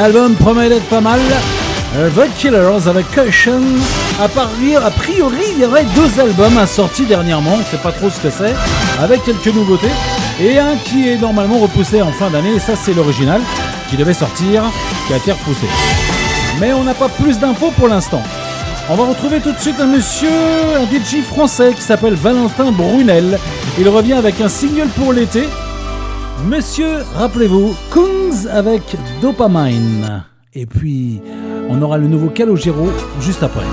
album promet d'être pas mal. Euh, The Killers avec Caution. À partir, a priori, il y aurait deux albums à sortir dernièrement, on sait pas trop ce que c'est, avec quelques nouveautés. Et un qui est normalement repoussé en fin d'année, et ça c'est l'original, qui devait sortir, qui a été repoussé. Mais on n'a pas plus d'infos pour l'instant. On va retrouver tout de suite un monsieur, un DJ français qui s'appelle Valentin Brunel. Il revient avec un single pour l'été. Monsieur, rappelez-vous, Kungs avec Dopamine. Et puis, on aura le nouveau Calogero juste après.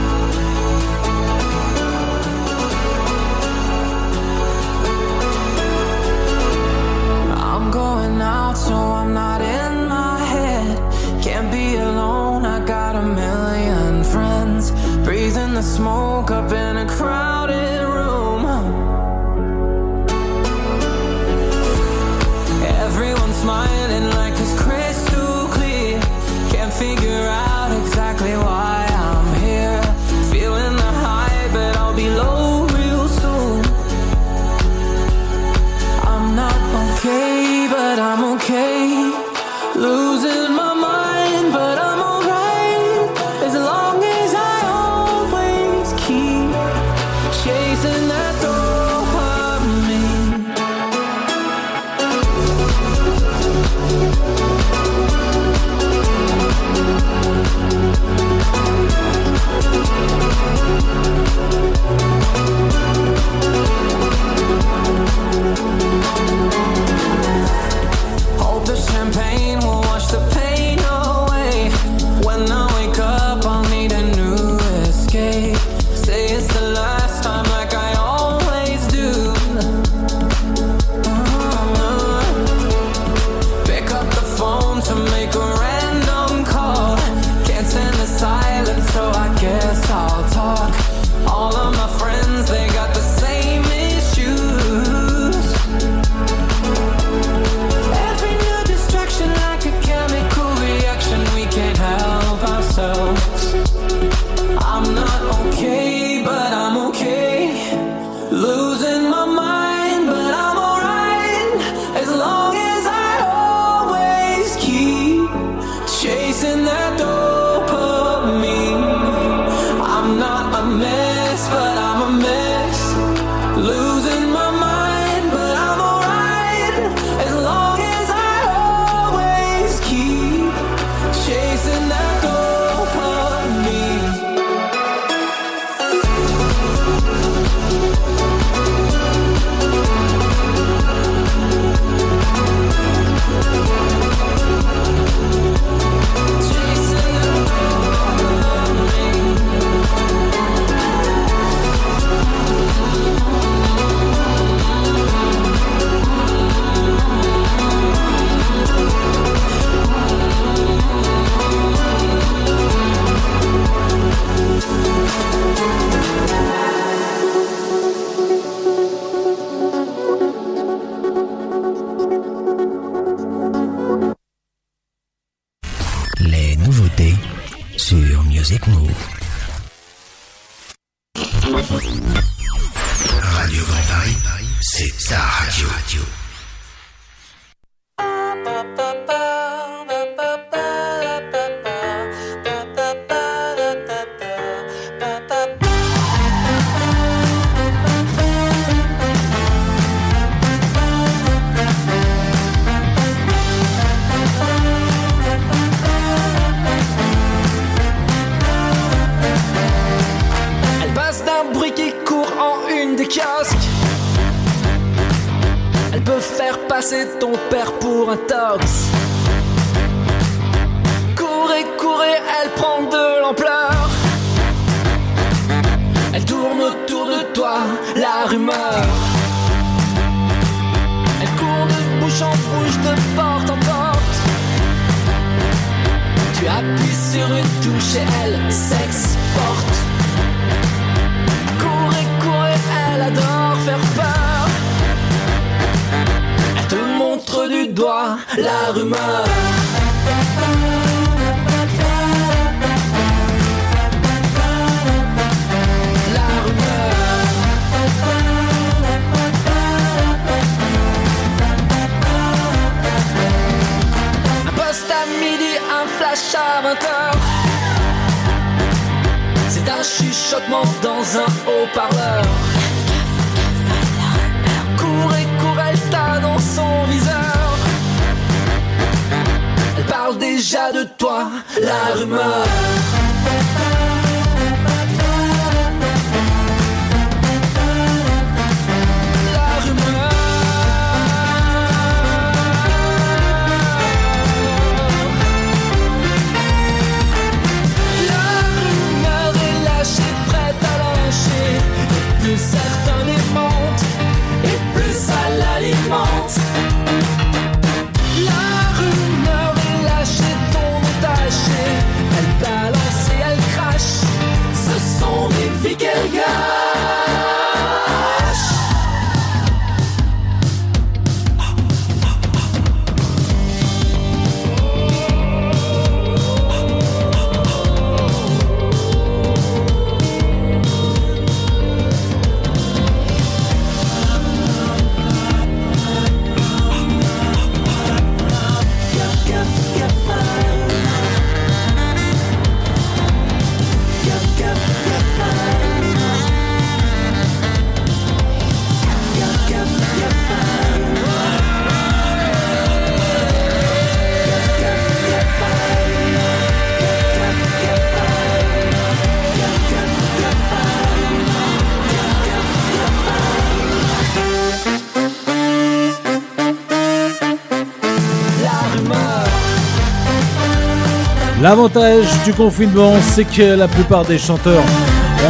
L'avantage du confinement, c'est que la plupart des chanteurs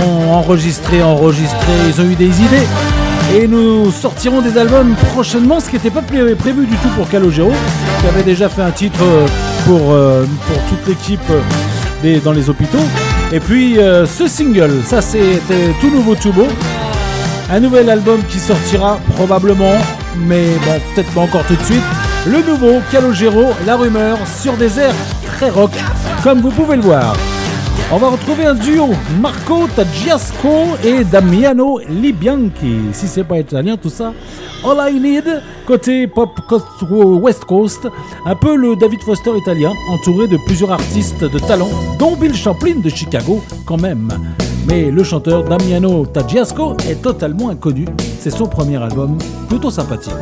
ont enregistré, enregistré, ils ont eu des idées. Et nous sortirons des albums prochainement, ce qui n'était pas pré- prévu du tout pour Calogero, qui avait déjà fait un titre euh, pour, euh, pour toute l'équipe euh, dans les hôpitaux. Et puis ce single, ça c'était tout nouveau, tout beau. Un nouvel album qui sortira probablement, mais bon, peut-être pas encore tout de suite. Le nouveau Calogero, La Rumeur, sur des airs très rock, comme vous pouvez le voir. On va retrouver un duo, Marco Taggiasco et Damiano Libianchi. Si c'est pas italien tout ça. All I Need, côté pop coast- West Coast, un peu le David Foster italien, entouré de plusieurs artistes de talent, dont Bill Champlin de Chicago quand même. Mais le chanteur Damiano Taggiasco est totalement inconnu. C'est son premier album, plutôt sympathique.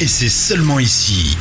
Et c'est seulement ici.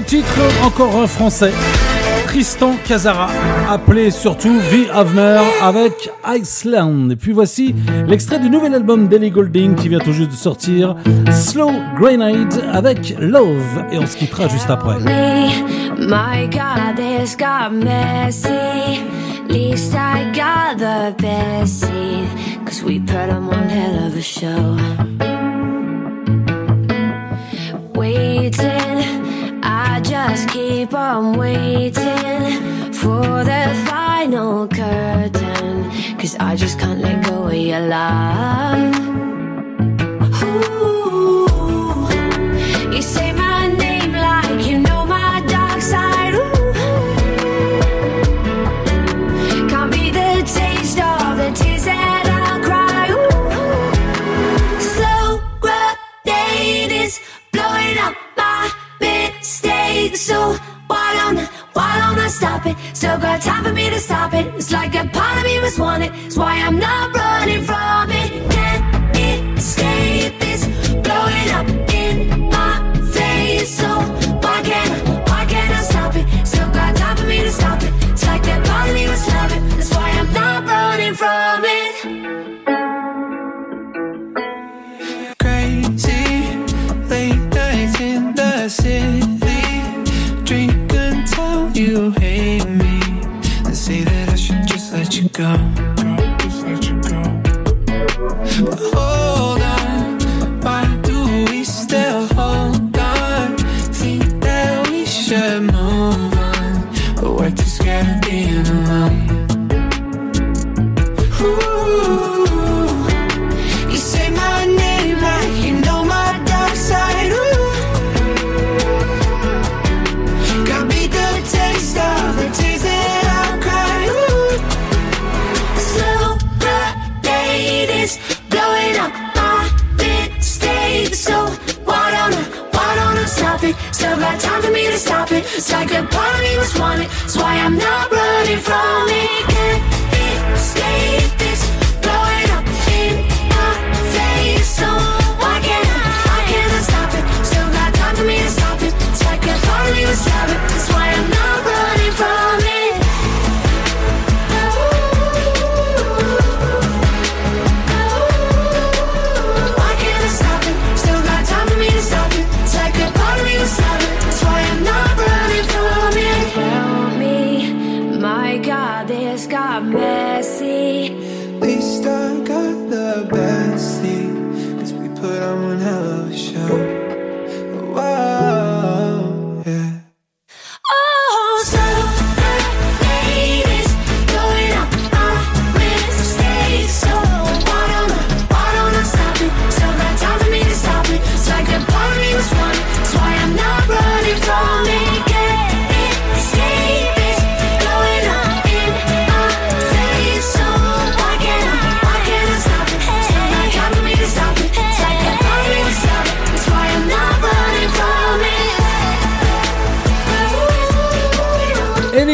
Titre, encore un français, Tristan Casara, appelé surtout V. Havner avec Iceland. Et puis voici l'extrait du nouvel album d'Ellie Goulding qui vient tout juste de sortir, Slow Grenade avec Love. Et on se quittera juste après. My God, this got messy. Least I got the best. Cause we put on one hell of a show. Keep on waiting for the final curtain. Cause I just can't let go of your love. Ooh. Still got time for me to stop it. It's like a part of me was want it. It's why I'm not running from must want it. That's why I'm not running from it.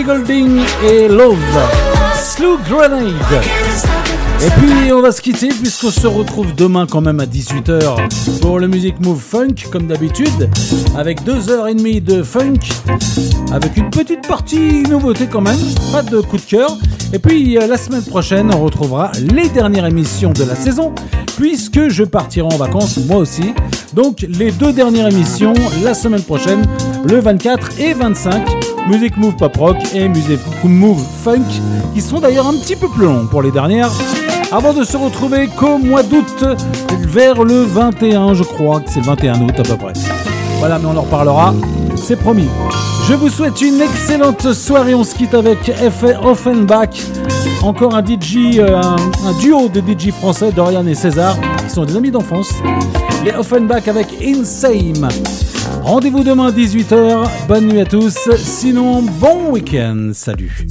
Ellie Goulding et Love, Slow Grenade. Et puis on va se quitter puisqu'on se retrouve demain quand même à 18h pour le Music Move Funk comme d'habitude avec 2h30 de funk avec une petite partie nouveauté quand même, pas de coup de cœur. Et puis euh, la semaine prochaine on retrouvera les dernières émissions de la saison puisque je partirai en vacances moi aussi. Donc les deux dernières émissions la semaine prochaine, le 24 et 25, Music Move Pop Rock et Music Move Funk, qui seront d'ailleurs un petit peu plus longs pour les dernières. Avant de se retrouver qu'au mois d'août, vers le 21, je crois que c'est le 21 août à peu près. Voilà, mais on en reparlera, c'est promis. Je vous souhaite une excellente soirée. On se quitte avec F. Offenbach. Encore un DJ, euh, un, un duo de DJ français, Dorian et César, qui sont des amis d'enfance. Les Offenbach avec Insane. Rendez-vous demain 18h. Bonne nuit à tous. Sinon, bon week-end. Salut.